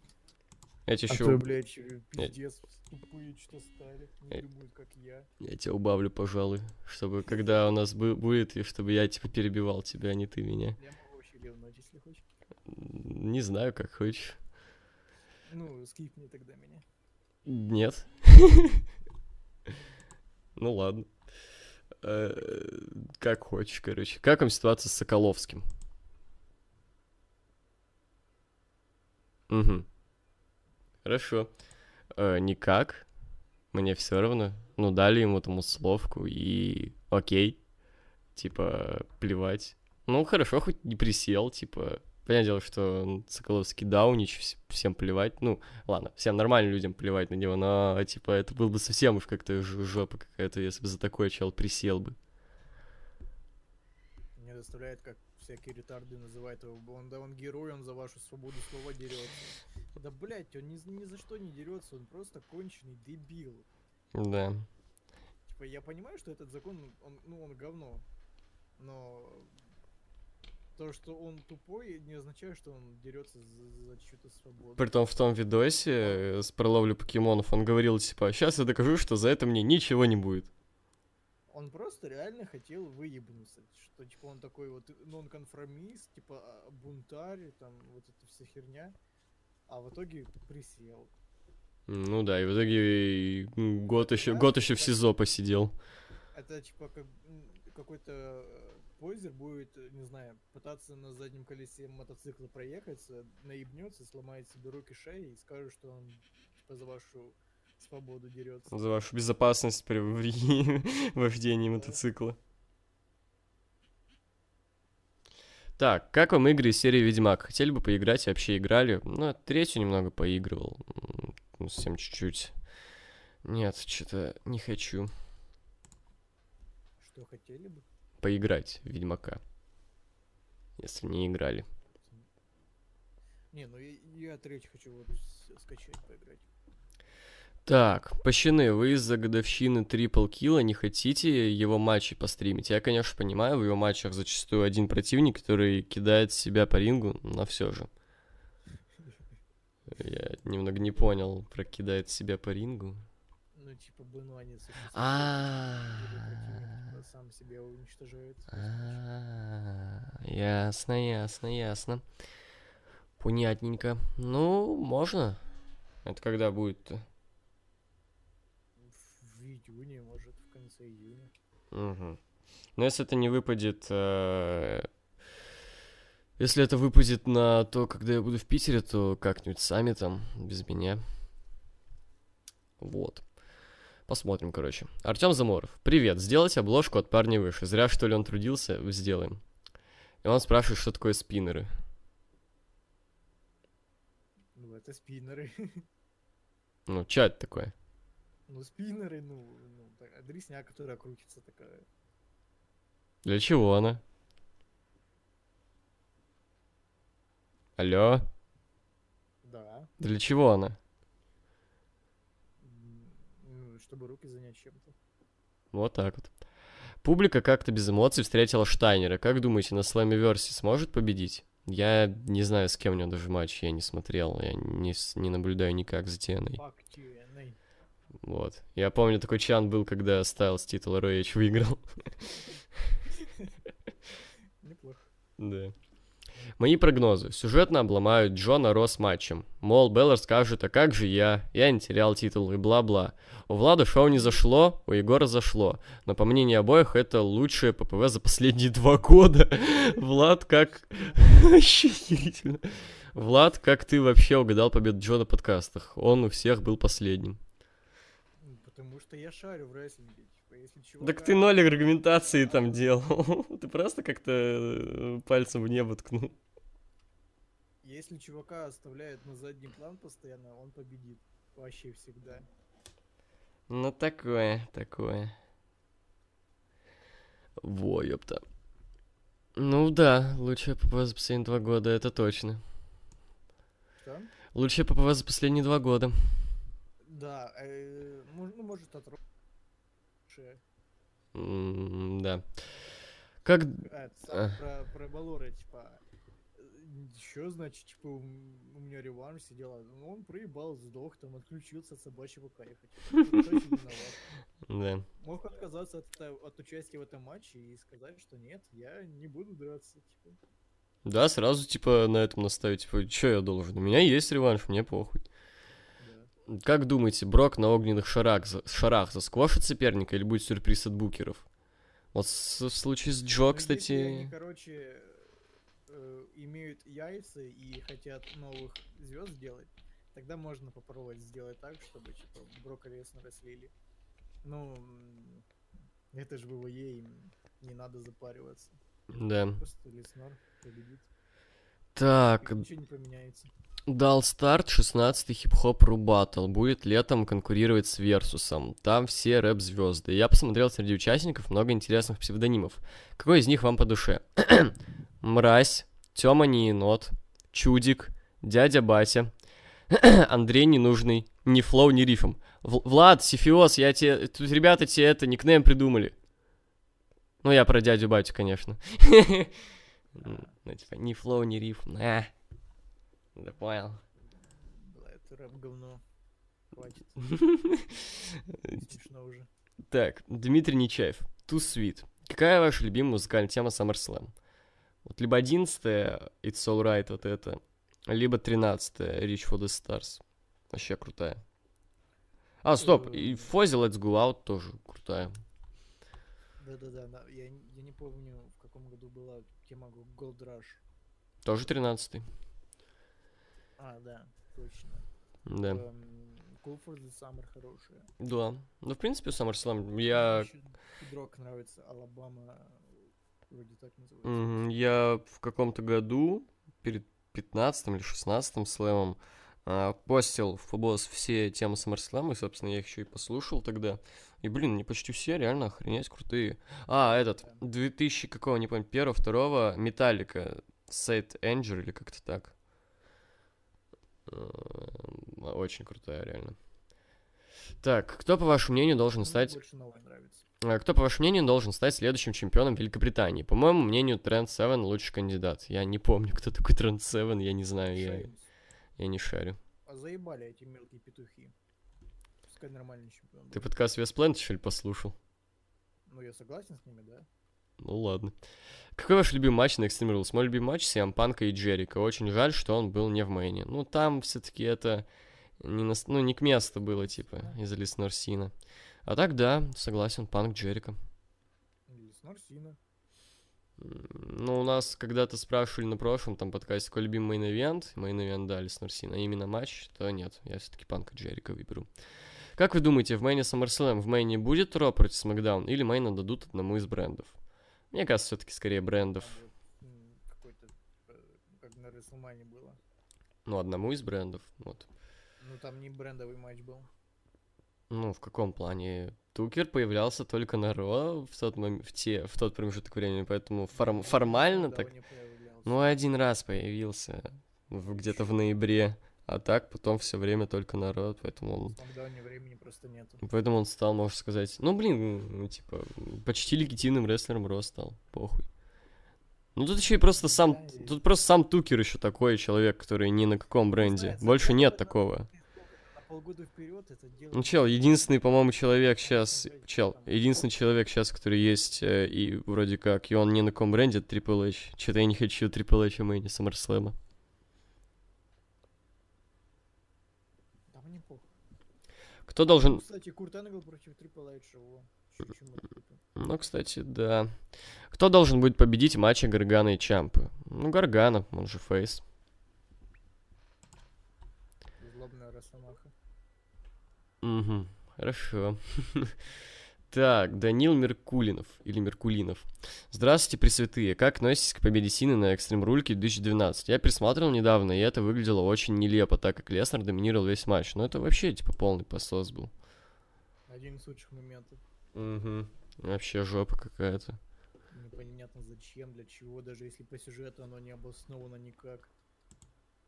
Я тебе А еще то, блядь, пиздец, тупые что стали, Э. не думают, как я. Я тебя убавлю, пожалуй, чтобы когда у нас бу- будет, и чтобы я, типа, перебивал тебя, а не ты меня. Я могу вообще ревновать, если хочешь. Не знаю, как хочешь. Ну, скип мне тогда меня. Нет. Ну ладно. Э, Как хочешь, короче. Как вам ситуация с Соколовским? Угу. Хорошо. Э, Никак. Мне все равно. Ну, дали ему там условку, и окей. типа, плевать. Ну, хорошо, хоть не присел, типа, Понятное дело, что Соколовский даунич, всем плевать. Ну, ладно, всем нормальным людям плевать на него, но, типа, это был бы совсем уж как-то жопа какая-то, если бы за такой чел присел бы. Мне доставляет, как всякие ретарды называют его. Он, да, он герой, он за вашу свободу слова дерется. Да, блядь, он ни, ни за что не дерется, он просто конченый дебил. Да. Типа, я понимаю, что этот закон, он, ну, он говно. Но то, что он тупой, не означает, что он дерется за, за чью-то свободу. Притом в том видосе э, с проловлю покемонов он говорил, типа, сейчас я докажу, что за это мне ничего не будет. Он просто реально хотел выебнуться, что, типа, он такой вот нонконформист, типа, а, бунтарь, там, вот эта вся херня, а в итоге присел. Ну да, и в итоге год еще, год еще в СИЗО посидел. Это, типа, как какой-то Пойзер будет, э, не знаю, пытаться на заднем колесе мотоцикла проехаться, наебнется, сломает себе руки, шеи и скажет, что он типа за вашу свободу дерется. За вашу безопасность при вождении мотоцикла. Так, как вам игры из серии Ведьмак? Хотели бы поиграть, вообще играли? Ну, третью немного поигрывал. Ну, совсем чуть-чуть. Нет, что-то не хочу. Что хотели бы? поиграть в Ведьмака. Если не играли. Не, ну я, я третий хочу вот скачать, поиграть. Так, Пощины, вы из-за годовщины Трипл Килла не хотите его матчи постримить? Я, конечно, понимаю, в его матчах зачастую один противник, который кидает себя по рингу, но все же. Я немного не понял, про кидает себя по рингу. Ну, типа, бынуанец. А, сам себя уничтожает. А, ясно, ясно, ясно. Понятненько. Ну, можно. Это когда будет-то? Июне, может, в конце июня. Угу. Но если это не выпадет... Э... Если это выпадет на то, когда я буду в Питере, то как-нибудь сами там, без меня. Вот. Посмотрим, короче. Артем Заморов. Привет, сделать обложку от парня выше. Зря, что ли, он трудился, сделаем. И он спрашивает, что такое спиннеры. Ну, это спиннеры. Ну, это такое? Ну, спиннеры, ну, ну дресня, которая крутится такая. Для чего она? Алло? Да. Для чего она? чтобы руки занять чем-то. Вот так вот. Публика как-то без эмоций встретила Штайнера. Как думаете, на слэме версии сможет победить? Я не знаю, с кем у него даже матч, я не смотрел, я не, не наблюдаю никак за TNA. Вот. Я помню, такой чан был, когда Стайлс титул ROH выиграл. Неплохо. Да. Мои прогнозы. Сюжетно обломают Джона Росс матчем. Мол, Беллар скажет, а как же я? Я не терял титул и бла-бла. У Влада шоу не зашло, у Егора зашло. Но по мнению обоих это лучшее ППВ за последние два года. Влад, как... Влад, как ты вообще угадал победу Джона в подкастах? Он у всех был последним. Потому что я шарю в рестлинге. Типа, если чувака... Так ты ноль аргументации там делал. ты просто как-то э, пальцем в небо ткнул. Если чувака оставляют на задний план постоянно, он победит. Вообще всегда. Ну такое, такое. Во, ёпта. Ну да, лучшее ППВ за последние два года, это точно. Что? Лучшее ППВ за последние два года. Да, э, ну может от Да. Как... А. Про, про Балора, типа, что значит, типа, у, у меня реванш сидела. Ну, он проебал, сдох, там, отключился от собачьего кайфа. Типа, да. Мог отказаться от, от участия в этом матче и сказать, что нет, я не буду драться, типа. Да, сразу, типа, на этом наставить, типа, что я должен? У меня есть реванш, мне похуй. Как думаете, Брок на огненных шарах, шарах засквошит соперника или будет сюрприз от букеров? Вот в случае с Джо, ну, кстати... Они, короче, э, имеют яйца и хотят новых звезд сделать, тогда можно попробовать сделать так, чтобы типа Брока Леснера слили. Ну, это же ВВЕ им Не надо запариваться. Да. Просто Леснар победит. Так, И Ничего не поменяется. Дал старт 16-й хип-хоп Ру. Будет летом конкурировать с Версусом. Там все рэп-звезды. Я посмотрел среди участников много интересных псевдонимов. Какой из них вам по душе? Мразь, Тёма не енот, Чудик, Дядя Батя, Андрей ненужный, ни флоу, ни рифм. В- Влад, Сифиос, я тебе... Тут ребята тебе это никнейм придумали. Ну, я про дядю Батю, конечно. Ну, типа, ни флоу, ни рифм. Да понял. Это рэп говно. Хватит. Смешно уже. Так, Дмитрий Нечаев. Too Sweet. Какая ваша любимая музыкальная тема SummerSlam? Вот либо 11 It's Alright, вот это, либо 13 Reach for the Stars. Вообще крутая. А, стоп, и Фози Let's Go Out тоже крутая. Да-да-да, я, я не помню, в каком году была тема Go- Gold Rush. Тоже 13 А, да, точно. Да. Cool for the Summer хорошая. Да. Ну, в принципе, SummerSlam, я... Ещё Дрог нравится, Алабама, вроде так называется. Я в каком-то году, перед 15 или 16 слэмом, а, постил в Фобос все темы SummerSlam, и, собственно, я их еще и послушал тогда. И, блин, они почти все реально охренеть крутые. А, этот, 2000 какого, не помню, первого, второго, Металлика, Сейт Энджер или как-то так. Эм, Очень крутая, реально. Так, кто, по вашему мнению, должен стать а Кто, по вашему мнению, должен стать следующим чемпионом Великобритании? По моему мнению, Тренд Севен лучший кандидат. Я не помню, кто такой Тренд Севен, я не знаю, я, я не шарю. А заебали эти мелкие петухи. Пускай нормальный чемпион. Ты подкаст Весплент, что ли, послушал? Ну, я согласен с ними, да? Ну ладно. Какой ваш любимый матч на Extreme Rules? Мой любимый матч СиЭм Панка и Джерика. Очень жаль, что он был не в main е. Ну, там все-таки это не, на ну, не к месту было, типа, из-за Леснар Сина. А так, да, согласен, Панк Джерика. Леснар Сина. М, Ну, у нас когда-то спрашивали на прошлом там подкасте, какой любимый main event. Main event, да, Леснар Сина. А именно матч, то нет. Я все-таки Панка Джерика выберу. Как вы думаете, в мейне SummerSlam в мейне будет Ро против SmackDown или мейна дадут одному из брендов? Мне кажется, все-таки скорее брендов. М, Какой-то, э, как на Рестлмане было. Ну, одному из брендов. Вот. Ну, там не брендовый матч был. Ну, в каком плане? Тукер появлялся только на Ро в тот, мом- в те, в тот промежуток времени, поэтому форм- Он формально так. Ну, один раз появился где-то в ноябре, а так потом все время только народ, поэтому он, В Смакдауне времени просто нету. поэтому он стал, можно сказать, ну, блин, ну, типа, почти легитимным рестлером Ро стал, похуй. Ну, тут еще и просто сам, Да, и- тут просто сам Тукер еще такой человек, который ни на каком бренде, Знается, больше нет такого. На полгода вперед это дело. Ну, чел, единственный, по-моему, человек сейчас, чел, единственный человек сейчас, который есть, э, и вроде как, и он ни на каком бренде, Triple H. Что-то я не хочу Triple H в мейне SummerSlam. Да мне похуй. Кто должен... Кстати, Курт Энгл против это круто. Ну, кстати, да. Кто должен будет победить в матче Гаргана и Чампы? Ну, Гаргана, он же фейс. Злобная Росомаха. Угу, хорошо. Так, Данил Меркулинов, или Меркулинов. Здравствуйте, пресвятые. Как относитесь к победе Сины на Экстрим Рульке 2012? Я пересматривал недавно, и это выглядело очень нелепо, так как Леснер доминировал весь матч. Но это вообще, типа, полный посос был. Один из лучших моментов. Угу. Вообще жопа какая-то. Непонятно зачем, для чего, даже если по сюжету оно не обосновано никак.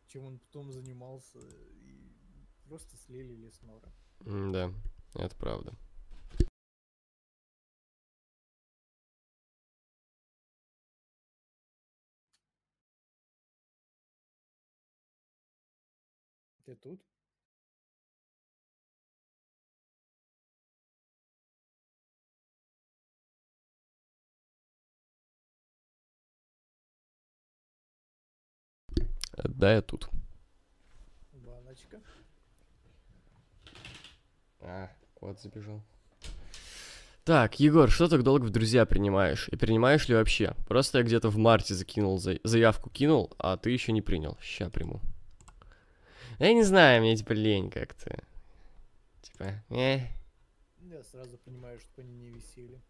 Чем он потом занимался. И просто слили Леснора. Да, это правда. Ты тут? Да, я тут. Баночка. А, кот забежал. Так, Егор, что так долго в друзья принимаешь? И принимаешь ли вообще? Просто я где-то в марте закинул, за- заявку кинул, а ты еще не принял. Ща приму. Я не знаю, мне типа лень как-то. Типа, э. Я сразу понимаю, что они не висели.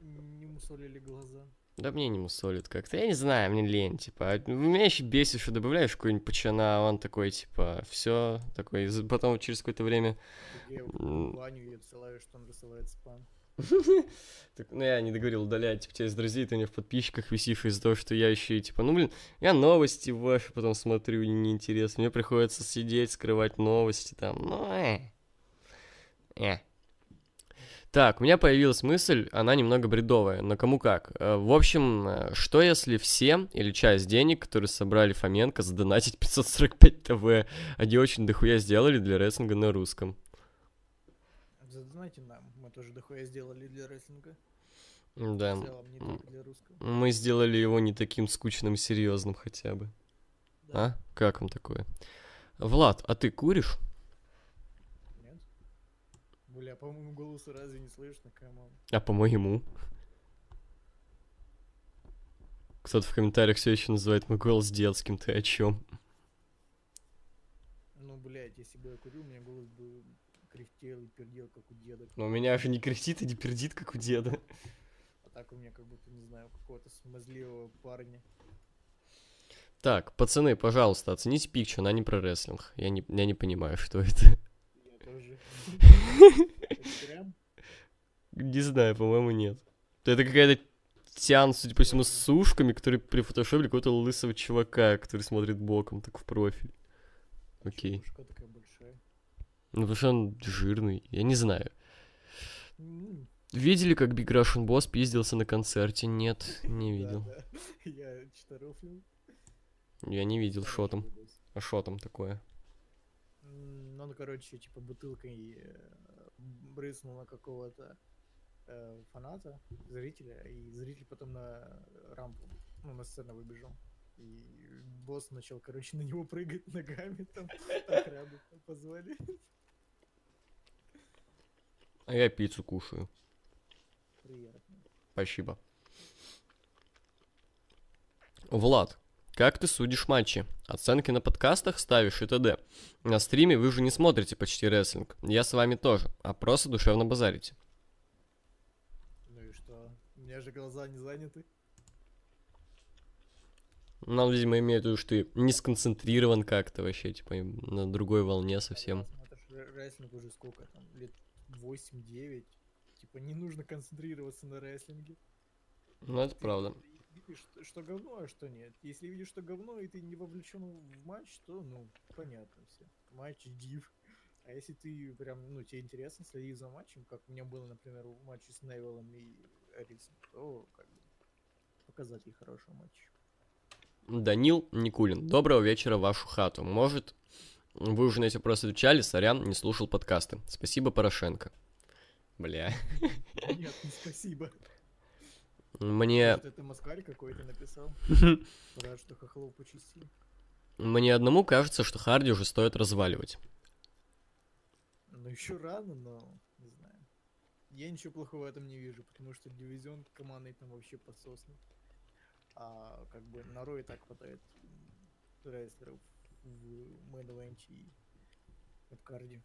Не, не мусолили глаза. Да мне не мусолит как-то. Я не знаю, мне лень, типа. Меня еще бесит, что добавляешь какой-нибудь пачана, а он такой, типа, все, такой, потом через какое-то время... Я отсылаю, что он спам. Так, ну, я не договорил удалять, типа, тебя из друзей, ты меня в подписчиках висишь из-за того, что я еще и, типа, ну, блин, я новости ваши потом смотрю, неинтересно. Мне приходится сидеть, скрывать новости там, ну, э. Э. Так, у меня появилась мысль, она немного бредовая, но кому как. Э, В общем, э, что если все или часть денег, которые собрали Фоменко, задонатить 545 ТВ, они очень дохуя сделали для рестлинга на русском? Задонайте нам, тоже дохуя сделали для рестлинга. Да. Целом, не для русского. Мы сделали его не таким скучным серьезным хотя бы. Да. А? Как вам такое? Влад, а ты куришь? Нет? Бля, по моему голосу разве не слышно, come on? А по-моему? Кто-то в комментариях все еще называет мой голос детским. Ты о чем? Ну, блядь, если бы я курил, у меня голос бы кряхтел и пердел, как у деда. Но у меня же не кряхтит и не пердит, как у деда. А так у меня как будто, не знаю, какого-то смазливого парня. Так, пацаны, пожалуйста, оцените пикчу, она не про рестлинг. Я не, я не понимаю, что это. Я тоже. Не знаю, по-моему, нет. Это какая-то тян, судя по всему, с ушками, который при фотошопе какого-то лысого чувака, который смотрит боком, так в профиль. Окей. Такая большая. Ну, потому что он жирный. Я не знаю. Видели, как Big Russian Boss пиздился на концерте? Нет, не видел. Я читарофлил. Я не видел, шо там. А шо там такое? Ну, он, короче, типа бутылкой э, брызнул на какого-то э, фаната, зрителя, и зритель потом на рампу, ну, на сцену выбежал. И босс начал, короче, на него прыгать ногами, там охрану позвали. А я пиццу кушаю. Приятно. Спасибо. Влад, как ты судишь матчи? Оценки на подкастах ставишь и т.д. На стриме вы же не смотрите почти рестлинг. Я с вами тоже, а просто душевно базарите. Ну и что? У меня же глаза не заняты. Ну, он, видимо, имеет в виду, что ты не сконцентрирован как-то вообще, типа, на другой волне совсем. Рестлинг уже сколько там, лет 8-9. Типа не нужно концентрироваться на рестлинге. Ну, это Ты правда. Видишь, что, что говно, а что нет. Если видишь, что говно, и ты не вовлечен в матч, то, ну, понятно все. Матч див. А если ты прям, ну, тебе интересно следить за матчем, как у меня было, например, в матче с Невиллом и Эриксом, то, как бы, показатель хорошего матча. Данил Никулин. Доброго вечера вашу хату. Может, вы уже на эти вопросы отвечали, сорян, не слушал подкасты. Спасибо, Порошенко. Бля. Нет, не спасибо. Мне, Может, это москаль какой-то написал. Рад, что хохлов почистил. мне одному кажется, что Харди уже стоит разваливать. Ну, еще рано, но не знаю. Я ничего плохого в этом не вижу, потому что дивизион командный там вообще подсосный. А как бы на Ро и так хватает рестлеров в мейн и в карде.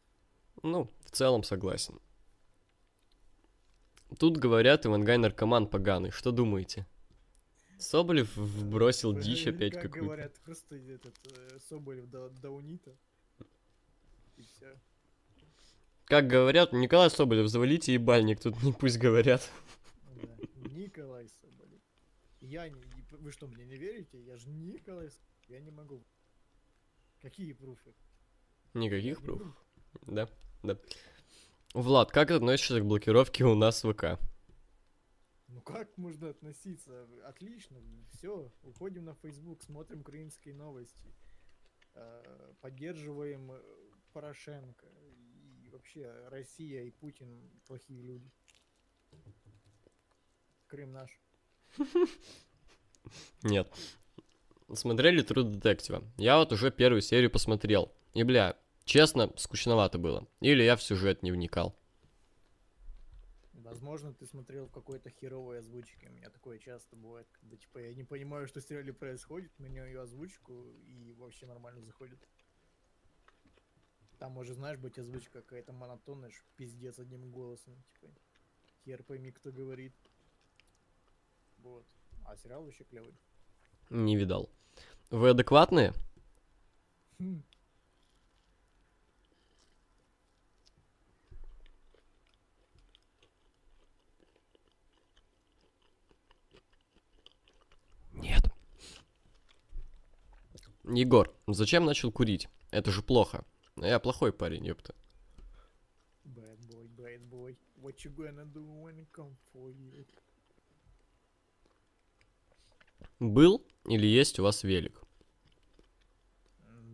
Ну, в целом согласен. Тут говорят, Ивангай наркоман поганый. Что думаете? Соболев вбросил Э, дичь опять как какую-то. говорят, просто этот э, Соболев да- даунита. И все. Как говорят, Николай Соболев, завалите ебальник, тут не пусть говорят. Николай Соболев. Я не- Вы что, мне не верите? Я же Николай Соболев. Я не могу. Какие пруфы? Никаких Я не пруф. вру. Да, да. Влад, как относишься к блокировке у нас в ВК? Ну как можно относиться? Отлично, все, уходим на Facebook, смотрим украинские новости, э, поддерживаем э, Порошенко и вообще Россия и Путин плохие люди. Крым наш. Нет. Смотрели True Detective? Я вот уже первую серию посмотрел. И, бля, честно, скучновато было. Или я в сюжет не вникал. Возможно, ты смотрел в какой-то херовой озвучке. У меня такое часто бывает, когда типа я не понимаю, что в сериале происходит, меняю ее озвучку и вообще нормально заходит. Там может, знаешь, быть озвучка какая-то монотонная, ж пиздец одним голосом, типа. Хер пойми, кто говорит. Вот. А сериал вообще клевый. Не видал. Вы адекватные? Нет. Егор, зачем начал курить? Это же плохо. Я плохой парень, ёпта. Bad boy, bad boy. What you gonna do when I come for you? Был или есть у вас велик?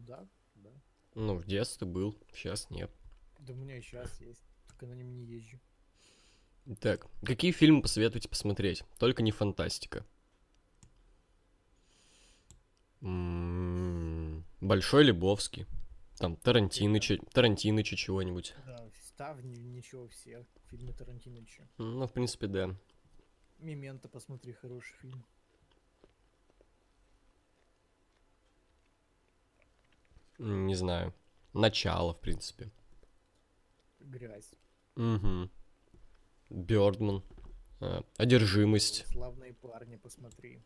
Да, да. Ну, в детстве был, сейчас нет. Да у меня и сейчас есть. Только на нем не езжу. Так, какие фильмы посоветуете посмотреть? Только не фантастика. М, Большой Лебовский. Там Тарантиныча, Тарантиныча чего-нибудь. Да, ставни, ничего, все. Фильмы Тарантиновича. Ну, в принципе, да. Мемента, посмотри, хороший фильм. Не знаю. Начало, в принципе. Грязь. Угу. Бёрдман. А, Одержимость. Славные парни, посмотри.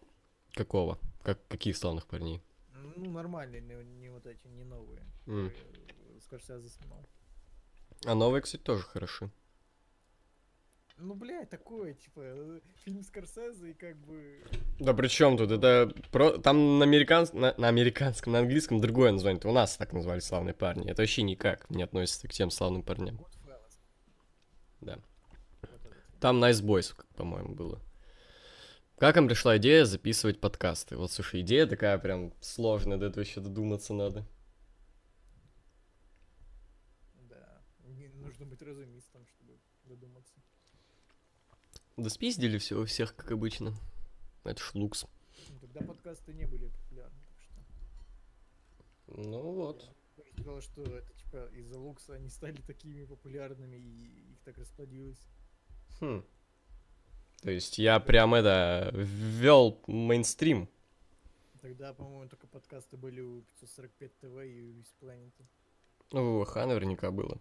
Какого? Как, каких славных парней? Ну, нормальные, не, не вот эти, не новые. М. которые Скорсезе снимал. А новые, кстати, тоже хороши. Ну, блядь, такое, типа, э, фильм Скорсезе и как бы... Да при чем тут? Это про... там на, американс... на, на американском, на английском другое название. Это у нас так назвали славные парни. Это вообще никак не относится к тем славным парням. Goodfellas. Да. Там Nice Boys, по-моему, было. Как вам пришла идея записывать подкасты? Вот, слушай, идея такая прям сложная, до этого еще додуматься надо. Да. Не- нужно быть разумистом, чтобы додуматься. Да спиздили все у всех, как обычно. Это ж лукс. Ну, тогда подкасты не были популярны, так что... Ну вот. Я сказал, что это, типа, из-за лукса они стали такими популярными, и их так расплодилось. Хм. То есть я прям это ввел мейнстрим. Тогда, по-моему, только подкасты были у 545 ТВ и у планеты. Ну, ВХ наверняка было.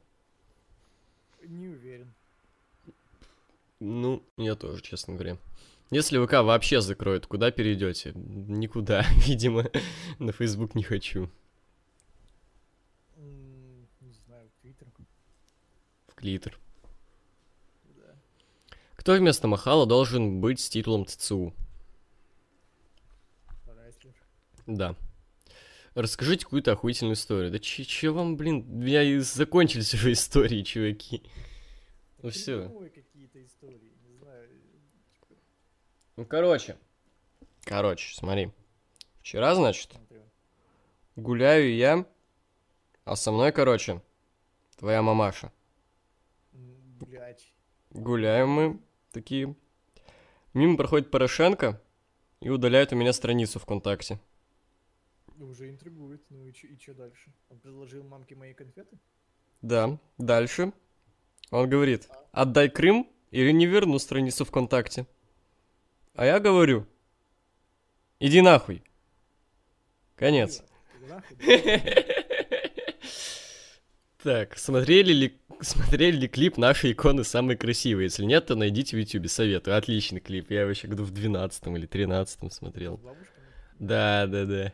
Не уверен. Ну, я тоже, честно говоря. Если ВК вообще закроют, куда перейдете? Никуда, видимо. На Facebook не хочу. Не знаю, Твиттер. В Клитер. Да. Кто вместо Махала должен быть с титулом ЦЦУ? Райслер. Да. Расскажите какую-то охуительную историю. Да че, че вам, блин, у меня и закончились уже истории, чуваки. Ну все. Придумывай какие-то истории, не знаю. типа, Ну, короче. Короче, смотри. Вчера, значит, смотрю. гуляю я, а со мной, короче, твоя мамаша. М, Блядь. Гуляем мы такие. Мимо проходит Порошенко и удаляет у меня страницу ВКонтакте. Уже интригует. Ну и чё, и чё дальше? Он предложил мамке мои конфеты? Да, дальше. Он говорит, отдай Крым или не верну страницу ВКонтакте. А я говорю, иди нахуй. Конец. Так, смотрели ли, смотрели ли клип нашей иконы самые красивые? Если нет, то найдите в ютубе, советую. Отличный клип, я его еще году в 12 или 13 смотрел. Да, да, да.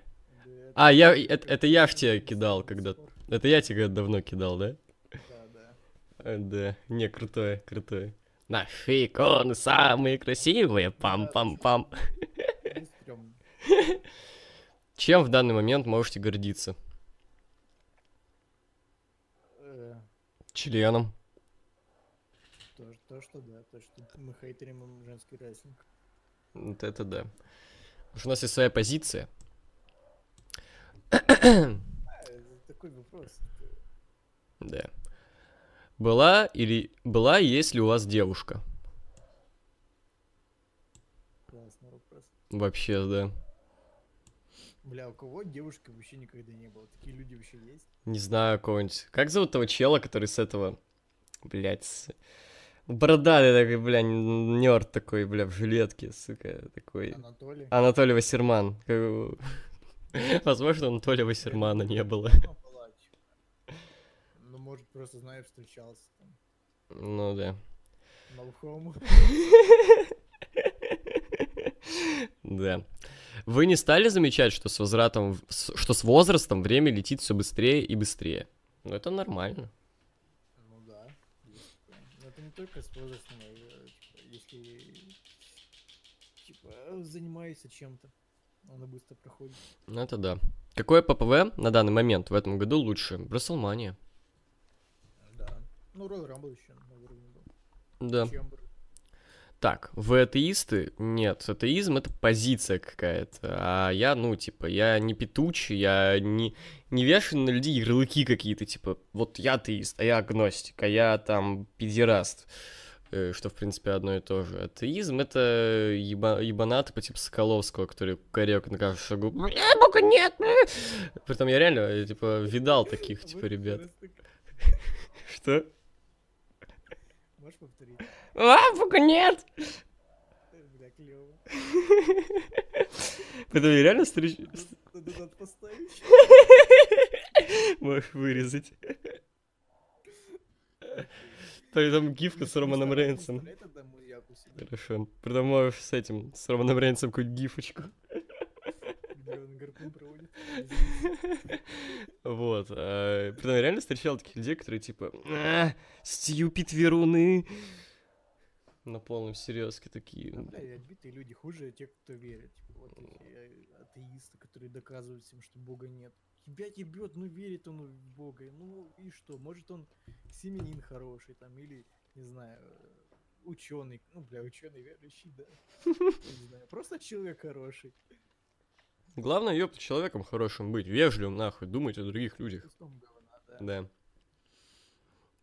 А, я, это, это я в тебя кидал когда. Это я тебе когда давно кидал, да? Да, да. Э, Да, не, крутое, крутое. Наши иконы самые красивые, пам-пам-пам. Чем в данный момент можете гордиться? Э, Членом. То, то, что да, то, что мы хейтерим женский рестлинг. Вот это да. Потому что у нас есть своя позиция. Это такой вопрос. Да. Была или была есть ли у вас девушка? Классный вопрос. Вообще, да. Бля, у кого девушки вообще никогда не было? Такие люди вообще есть? Не знаю кого-нибудь. Как зовут того чела, который с этого... Блять, с... Бородатый такой, бля, нерд такой, бля, в жилетке, сука, такой. Анатолий? Анатолий Вассерман. Возможно, Анатолия Вассермана не было. Может, просто, знаешь, встречался там. Ну да. Малхому. Да. Вы не стали замечать, что с возвратом, что с возрастом время летит все быстрее и быстрее? Ну, это нормально. Ну да. Но это не только с возрастом, а, типа, если типа занимаешься чем-то, оно быстро проходит. Ну, это да. Какое ППВ на данный момент в этом году лучше? Браслмания. Ну, Royal Rumble еще на уровне был. Да. Чембер. Так, вы атеисты? Нет, атеизм это позиция какая-то. А я, ну, типа, я не петучий, я не, не вешаю на людей ярлыки какие-то, типа, вот я атеист, а я агностик, а я там педераст. Э, Что, в принципе, одно и то же. Атеизм — это еба- ебанаты по типу Соколовского, который корек на каждом шагу. «Э, Бога нет! э». Притом я реально, э, типа, видал таких, типа, ребят. Что? Можешь повторить? А, Бога нет! Бля, клево. Притом я реально встречу... Надо, надо поставить. Можешь вырезать. Там гифка с Романом Рейнсом. Хорошо. Притом можешь с этим, с Романом Рейнсом какую-нибудь гифочку. Он гарпун проводит. Вот. а, Притом я реально встречал таких людей, которые типа «А, Стьюпид веруны. На полном серьезке такие. Да, бля, отбитые люди хуже тех, кто верит. Типа, вот эти э, атеисты, которые доказывают всем, что Бога нет. Тебя ебет, ну верит он в Бога. Ну и что? Может он семенин хороший там, или, не знаю, ученый. Ну, бля, ученый верующий, да. Не знаю, просто человек хороший. Главное, ёпта, человеком хорошим быть, вежливым, нахуй, думать о других людях. Да.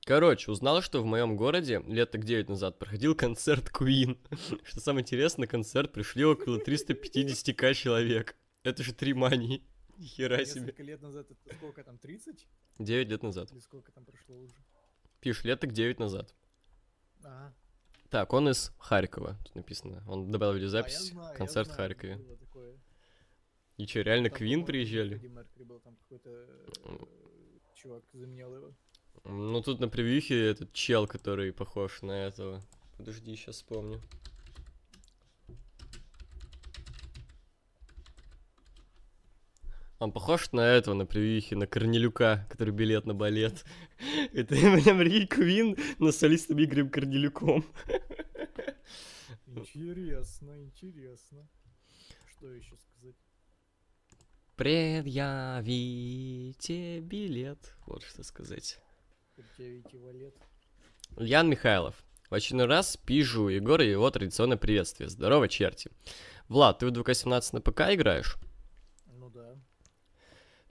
Короче, узнал, что в моем городе лет так 9 назад проходил концерт Queen. Что самое интересное, концерт пришли около 350к человек. Это же три мании. Хера себе. Несколько лет назад, это сколько там, 30? 9 лет назад. Или сколько там прошло уже? Пишешь, лет так 9 назад. А, Так, он из Харькова, тут написано. Он добавил а, видеозапись, знаю, я концерт в знаю, Харькове. И что, реально Там, Квин приезжали? Был, там э, чувак заменял его. Ну, тут на превьюхе этот чел, который похож на этого. Подожди, сейчас вспомню. Он похож на этого, на превьюхе, на Корнелюка, который билет на балет. Это прям Ри Квин, но с солистом Игорем Корнелюком. Интересно, интересно. Что еще сказать? Предъявите билет. Вот что сказать. Предъявите валет. Ян Михайлов. В очередной раз пижу Егора и его традиционное приветствие. Здорово, черти. Влад, ты в 2К17 на ПК играешь? Ну да.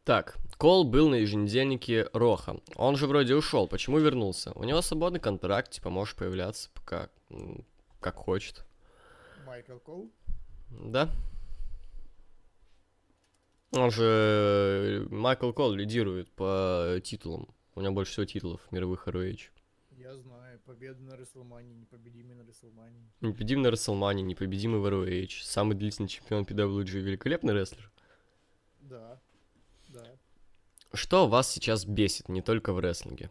Так, Кол был на еженедельнике Роха. Он же вроде ушел. Почему вернулся? У него свободный контракт, типа можешь появляться пока как хочет. Майкл Кол? Да? Он же... э, Майкл Кол лидирует по титулам. У него больше всего титулов мировых ROH. Я знаю. Победа на Рестлмании, непобедимый на Рестлмании. Непобедимый на Расселмане, непобедимый в ROH. Самый длительный чемпион PWG. Великолепный рестлер. Да. Да. Что вас сейчас бесит не только в рестлинге?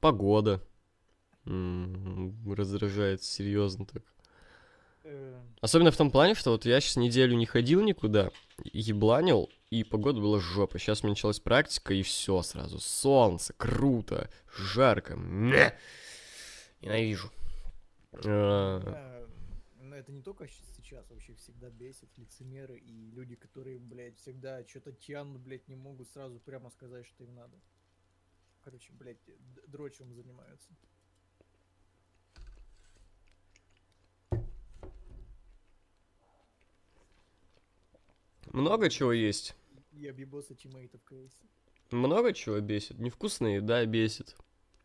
Погода. М, Раздражает серьезно так. Э, Особенно в том плане, что вот я сейчас неделю не ходил никуда, ебланил, и погода была жопа. Сейчас у меня началась практика, и все сразу. Солнце, круто, жарко. Мя! Ненавижу. А, да, но это не только сейчас, вообще всегда бесит лицемеры и люди, которые, блядь, всегда что-то тянут, блядь, не могут сразу прямо сказать, что им надо. Короче, блядь, д- дрочевым занимаются. Много чего есть. И объебоса тиммейтов. Много чего бесит. Невкусная еда бесит.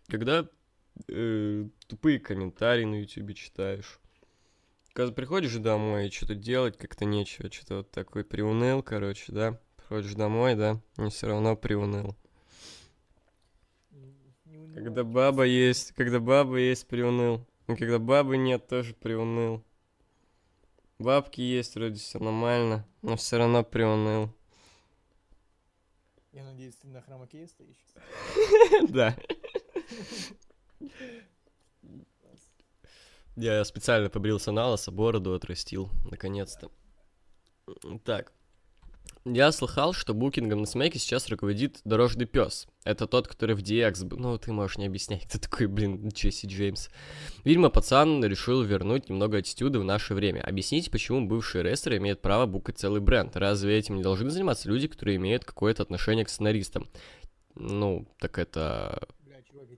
Когда э, тупые комментарии на ютубе читаешь. Когда приходишь домой и что-то делать как-то нечего, что-то вот такой приуныл, короче, да? Приходишь домой, да? И все равно приуныл. Не Когда баба есть, когда баба есть, приуныл. И когда бабы нет, тоже приуныл. Бабки есть, вроде все нормально, но все равно приуныл. Я надеюсь, ты на хромаке стоишь? Да. Я специально побрился на лысо, бороду отрастил, наконец-то. Так. Я слыхал, что букингом на смеке сейчас руководит дорожный пес. Это тот, который в DX. Ну, ты можешь не объяснять, кто такой, блин, Джесси Джеймс. Видимо, пацан решил вернуть немного аттитюда в наше время. Объясните, почему бывшие рестлеры имеют право букать целый бренд. Разве этим не должны заниматься люди, которые имеют какое-то отношение к сценаристам? Ну, так это...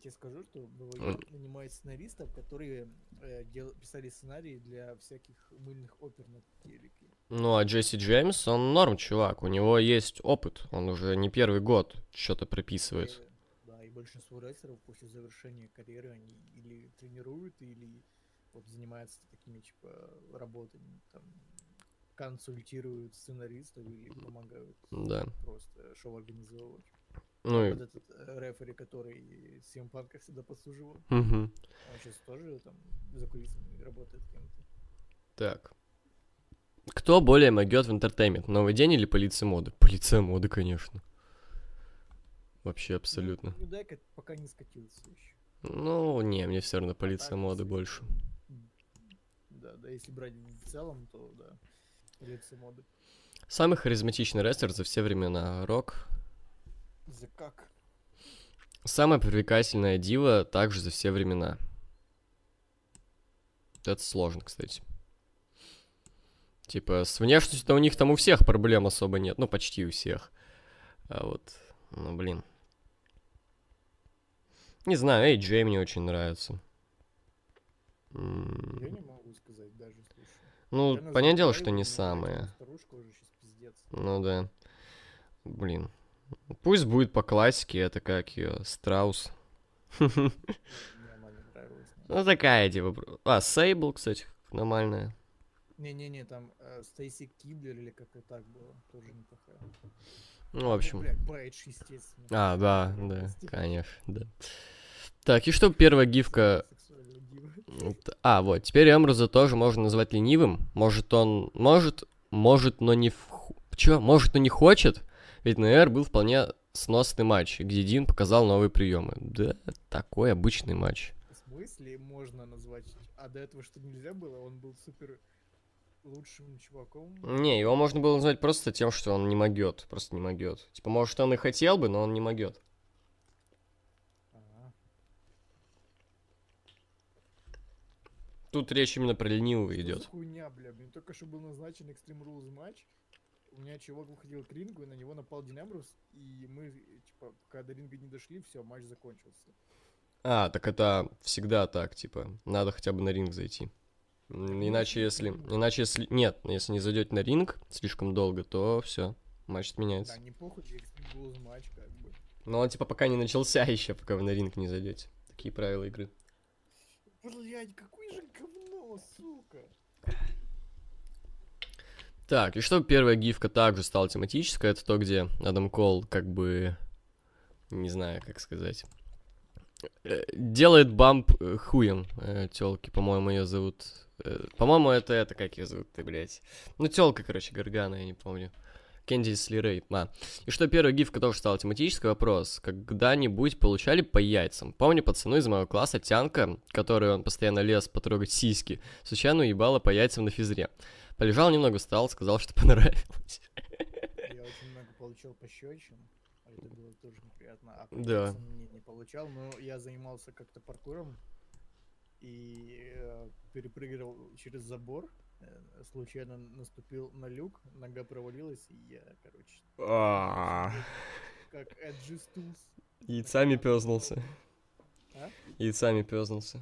Тебе скажу, что БВЕ нанимает сценаристов, которые э, дел... писали сценарии для всяких мыльных опер на телеке. Ну, а Джесси Джеймс, он норм, чувак. У него есть опыт. Он уже не первый год что-то прописывает. Э, Да, и большинство рестлеров после завершения карьеры они или тренируют, или вот занимаются такими, типа, работами, там, консультируют сценаристов или помогают Да. просто шоу организовывать. Ну. Вот этот э, рефери, который Punk всегда подслуживал, Мгм. он сейчас тоже там за кулисами работает кем-то. Так. Кто более могет в entertainment? Новый день или полиция моды? Полиция моды, конечно. Вообще абсолютно. Ну, да, и пока не скатился еще. Ну, не, мне все равно полиция так, моды больше. Да, да, если брать в целом, то да, полиция моды. Самый харизматичный рестлер за все времена. Рок. За как? Самая привлекательная дива также за все времена. Это сложно, кстати. Типа, с внешностью-то у них там у всех проблем особо нет. Ну, почти у всех. А вот, ну, блин. Не знаю, Эй, Джей мне очень нравится. Я не могу сказать даже, слушай. Ну, понятное дело, что не самое. Ну да. Блин. Пусть будет по классике, это как ее, Страус. Ну такая типа. А, Сейбл, кстати, нормальная. Не-не-не, там э, Стейси Киблер или как-то так было, тоже неплохая. Ну, в общем. Ну, блядь, естественно. А, да, да, конечно, да. Так, и что первая гифка... А, вот, теперь Эмруза тоже можно назвать ленивым. Может, он... Может, может, но не... В... Чё? Может, но не хочет? Ведь на Эр был вполне сносный матч, где Дин показал новые приемы. Да, такой обычный матч. В смысле можно назвать? А до этого что нельзя было? Он был супер лучшим чуваком. Не, его можно было назвать просто тем, что он не могет. Просто не могет. Типа, может, он и хотел бы, но он не могет. Ага. Тут речь именно про ленивого идет. хуйня, бля? Мне только что был назначен Extreme Rules матч. У меня чувак выходил к рингу, и на него напал Дин Эмбрус, и мы, типа, пока до ринга не дошли, все, матч закончился. А, так это всегда так, типа, надо хотя бы на ринг зайти. Иначе если, иначе если, нет, если не зайдете на ринг слишком долго, то все, матч отменяется. Да, не похуй, Extreme Rules матч, как бы. Но он типа пока не начался еще, пока вы на ринг не зайдете. Такие правила игры. Блядь, какое же говно, сука. Так, и что первая гифка также стала тематической, это то, где Адам Кол как бы, не знаю, как сказать, э, делает бамп э, хуем э, телки, по-моему, ее зовут. По-моему, это это, как ее зовут, ты, блядь. Ну, телка, короче, Гаргана, я не помню. Кэнди Слирей. А. И что первая гифка тоже стала тематический вопрос. Когда-нибудь получали по яйцам? Помню пацану из моего класса, Тянка, который он постоянно лез потрогать сиськи, случайно уебала по яйцам на физре. Полежал немного, встал, сказал, что понравилось. Я очень много получал пощечин. а Это было тоже неприятно. А да. не, не получал, но я занимался как-то паркуром и э, перепрыгивал через забор. Э, случайно наступил на люк, нога провалилась, и я, короче, как Эджи Стулс. Яйцами пёзнулся. А? Яйцами пёзнулся.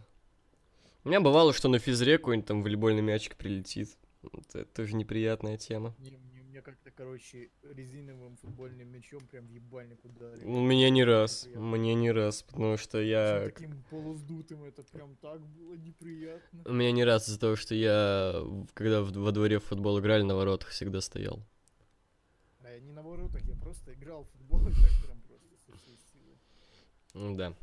У меня бывало, что на физре какой-нибудь там волейбольный мячик прилетит. Это тоже неприятная тема. Мне, мне, мне как-то, короче, резиновым футбольным мячом прям в ебальник ударили. У меня не раз. Неприятно. Мне не раз, потому что я... таким полуздутым, это прям так было неприятно. У меня не раз из-за того, что я, когда во дворе в футбол играли, на воротах всегда стоял. А я не на воротах, я просто играл в футбол и так прям просто со всей силы. Да.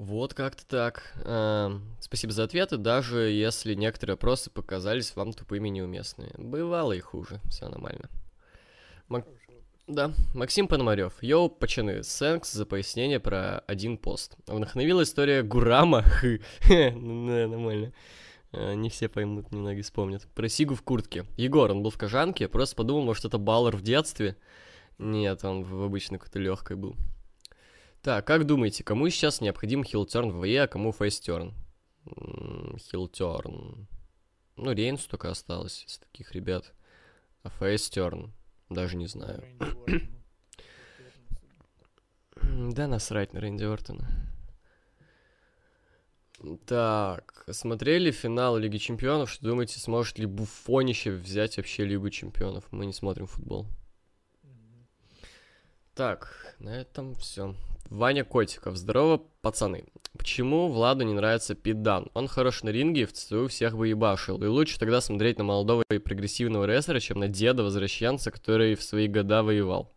Вот как-то так. Эм, Спасибо за ответы, даже если некоторые вопросы показались вам тупыми и неуместными. Бывало и хуже, все нормально. Мак-. Да, Максим Пономарев. Йоу, пацаны, сэнкс за пояснение про один пост. Вдохновила история Гурама. Ну, нормально. А, не все поймут, немного вспомнят. Про Сигу в куртке. Егор, он был в кожанке, просто подумал, может, это Баллар в детстве. Нет, он в обычной какой-то легкой был. Так, как думаете, кому сейчас необходим хилтерн в ВЕ, а кому фейстерн? Хилтерн. Ну, Рейнс только осталось из таких ребят. А фейстерн, даже не знаю. Да насрать на Рэнди Ортона. Так, смотрели финал Лиги Чемпионов? Что думаете, сможет ли Буфонище взять вообще Лигу Чемпионов? Мы не смотрим футбол. Так, на этом все. Ваня Котиков. Здорово, пацаны. Почему Владу не нравится Пит Дан? Он хорош на ринге и в ЦСУ всех бы ебашил. И лучше тогда смотреть на молодого и прогрессивного рестлера, чем на деда возвращенца, который в свои года воевал.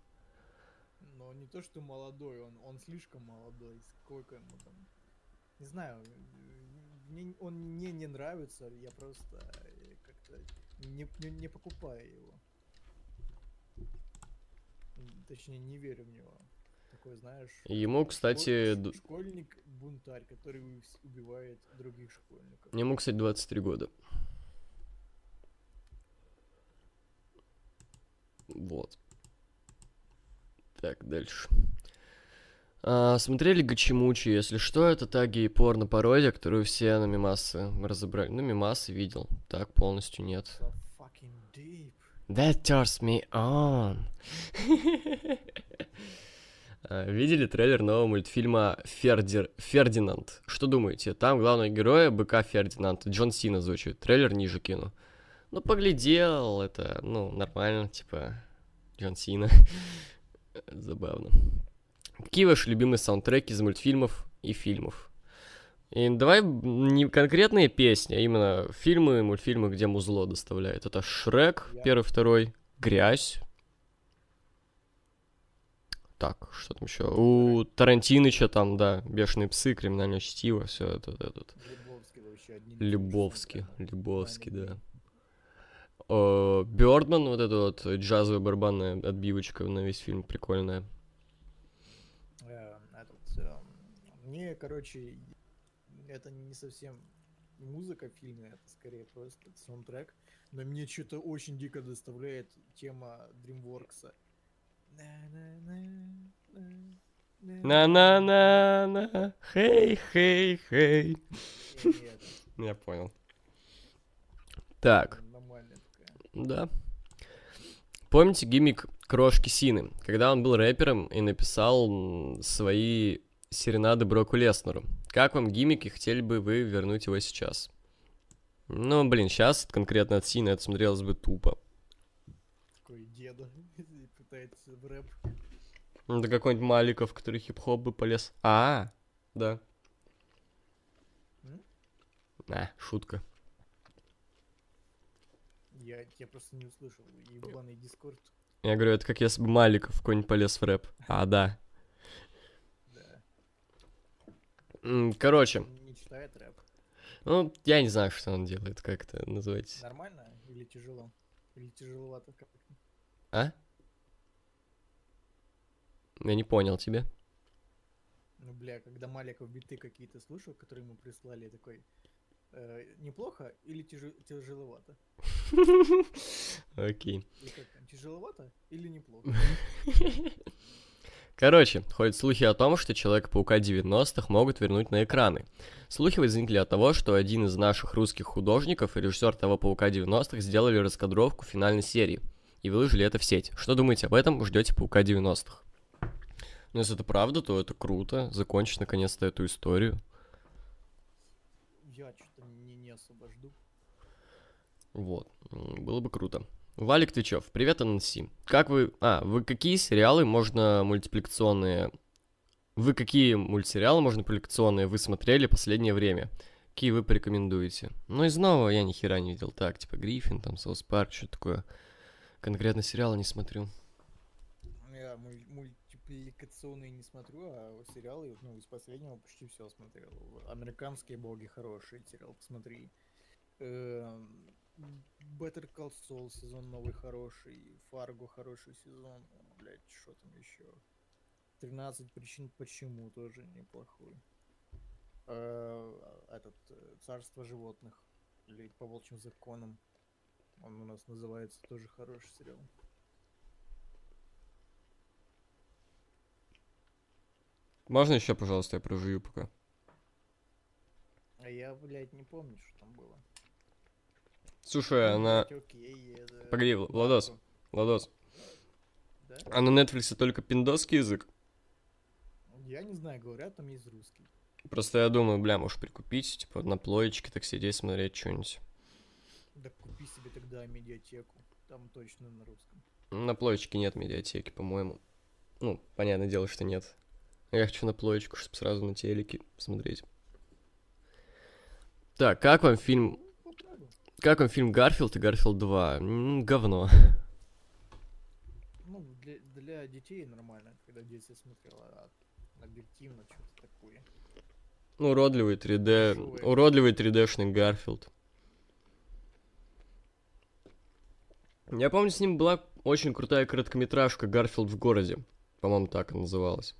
Но не то, что молодой, он, он слишком молодой. Сколько ему там... Не знаю, мне, он мне не нравится, я просто э, как-то не, не, не покупаю его. Точнее, не верю в него такой, знаешь... Ему, кстати... Школьник-бунтарь, который убивает других школьников. Ему, кстати, 23 года. Вот. Так, дальше. А, смотрели Гачимучи, если что, это та гей-порно-пародия, которую все на мимасы разобрали. Ну, мимасы видел, так полностью нет. That turns me on. А, видели трейлер нового мультфильма Фердер... Фердинанд? Что думаете? Там главного героя быка Фердинанд. Джон Сина звучит. Трейлер ниже кину. Ну, поглядел, это, ну, нормально, типа, Джон Сина. Забавно. Какие ваши любимые саундтреки из мультфильмов и фильмов? И давай не конкретные песни, а именно фильмы, мультфильмы, где музло доставляет. Это Шрек, первый, второй, Грязь, так, что там еще? У Тарантиныча там, да, Бешеные псы, Криминальное чтиво, все это, это, это. Любовский вообще Любовский, да. Бёрдман, вот эта вот джазовая барабанная отбивочка на весь фильм, прикольная. Э, э, мне, короче, это не совсем музыка в фильме, это скорее просто саундтрек. Но мне что-то очень дико доставляет тема DreamWorks. На-на-на-на, хей-хей-хей. Я понял. Так. Да. Помните гиммик Крошки Сины, когда он был рэпером и написал свои серенады Броку Леснеру? Как вам гиммик и хотели бы вы вернуть его сейчас? Ну, блин, сейчас конкретно от Сины это смотрелось бы тупо. Какой деда пытается в рэп. Ну, да какой-нибудь Маликов, который хип-хоп бы полез. А, да. А, шутка. Я, я просто не услышал. Ебаный дискорд. Я говорю, это как если бы Маликов какой-нибудь полез в рэп. А, да. Да. Короче. Не читает рэп. Ну, я не знаю, что он делает, как это называется. Нормально или тяжело? Или тяжеловато как-то? А? Я не понял тебя. Ну, бля, когда Маликов биты какие-то слушал, которые ему прислали, я такой, э, неплохо или тяж... тяжеловато? Окей. Тяжеловато или неплохо? Короче, ходят слухи о том, что Человека-паука 90-х могут вернуть на экраны. Слухи возникли от того, что один из наших русских художников и режиссер того Паука 90-х сделали раскадровку финальной серии и выложили это в сеть. Что думаете об этом? Ждете Паука 90-х? Но если это правда, то это круто. Закончить наконец-то эту историю. Я что-то не, не особо жду. Вот. Было бы круто. Валик Твичев, привет, Ананси. Как вы... А, вы какие сериалы можно мультипликационные... Вы какие мультсериалы можно мультипликационные вы смотрели последнее время? Какие вы порекомендуете? Ну, из нового я ни хера не видел. Так, типа Гриффин, там, Соус Парк, что такое. Конкретно сериалы не смотрю. Я муль- мультипликационные не смотрю, а сериалы, ну, из последнего почти все смотрел. Американские боги хорошие сериал, посмотри. Эм, Better Call Saul сезон новый хороший, Фарго хороший сезон. блядь, что там еще? 13 причин почему тоже неплохой. Э, Этот э, Царство животных или по волчьим законам. Он у нас называется тоже хороший сериал. Можно еще, пожалуйста, я прожую пока? А я, блядь, не помню, что там было. Слушай, Ну, она... окей, это- Погоди, Вл- Владос. Владос, Да? а на Netflix только пиндосский язык? Я не знаю, говорят, там есть русский. Просто я думаю, бля, может прикупить, типа, на плоечке так сидеть, смотреть что-нибудь. Да купи себе тогда медиатеку. Там точно на русском. На плоечке нет медиатеки, по-моему. Ну, понятное дело, что нет. Я хочу на плоечку, чтобы сразу на телеке смотреть. Так, как вам фильм... Как вам фильм Гарфилд и Гарфилд 2? М, говно. Ну, для, для детей нормально, когда в детстве смотрел, а объективно что-то такое. Ну, уродливый 3D... Дешёвый. Уродливый 3D-шный Гарфилд. Я помню, с ним была очень крутая короткометражка «Гарфилд в городе». По-моему, так она называлась.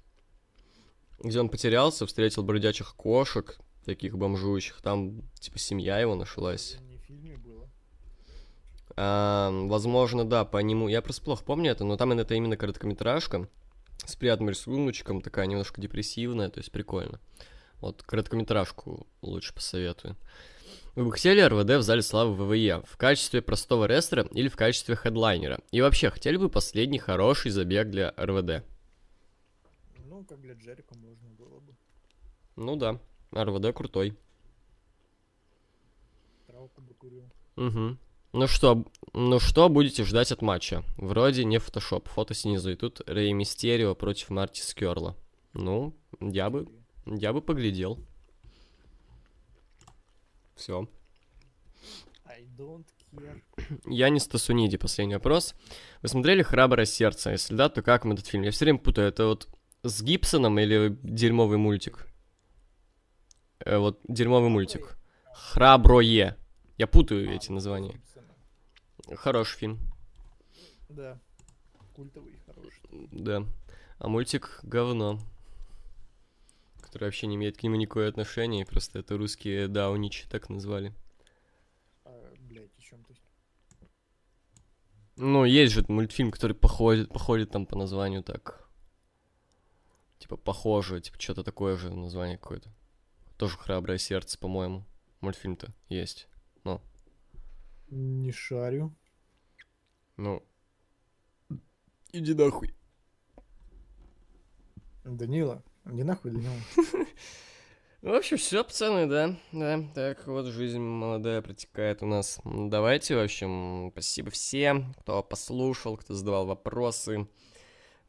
Где он потерялся, встретил бродячих кошек, таких бомжующих. Там, типа, семья его нашлась. А, возможно, да, по нему. Я просто плохо помню это, но там это именно короткометражка с приятным рисуночком, такая немножко депрессивная, то есть прикольно. Вот короткометражку лучше посоветую. Вы бы хотели РВД в зале славы ВВЕ в качестве простого рестлера или в качестве хедлайнера? И вообще, хотели бы последний хороший забег для РВД? Ну, как для Джерика можно было бы. Ну да, РВД крутой. Травку бы курил. Угу. Ну что, ну что будете ждать от матча? Вроде не фотошоп, фото снизу, и тут Рэй Мистерио против Марти Скерла. Ну, я бы, я бы поглядел. Все. I don't care. Янис Тасуниди, последний вопрос. Вы смотрели «Храброе сердце»? Если да, то как вам этот фильм? Я все время путаю, это вот с Гибсоном или дерьмовый мультик? Э, вот дерьмовый мультик. «Храброе». Я путаю А, эти названия. Хороший фильм. Да. Культовый, хороший. Да. А мультик говно. Который вообще не имеет к нему никакого отношения, просто это русские дауничи так назвали. А, блядь, о чем ты? Ну, есть же мультфильм, который походит, походит там по названию так. Типа похоже, типа что-то такое же название какое-то. Тоже храброе сердце, по-моему. Мультфильм-то есть. Не шарю. Ну. Иди нахуй. Данила, не нахуй Данила. В общем, все, пацаны, да. Да, так вот жизнь молодая протекает у нас. Давайте, в общем, спасибо всем, кто послушал, кто задавал вопросы.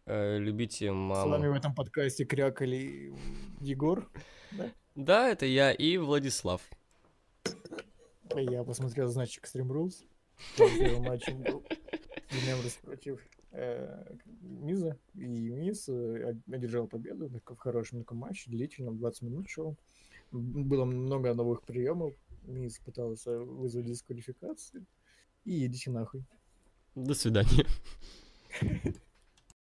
Э, любите С маму. вами в этом подкасте крякали Егор. Да, это я и Владислав. Я посмотрел, значит, Extreme Rules. Первым матчем был Демемрос против э, Миза. И Миз э, од- одержал победу в хорошем таком матче, длительном, 20 минут шел. Было много новых приемов. Миз пытался вызвать дисквалификацию. И идите нахуй. До свидания.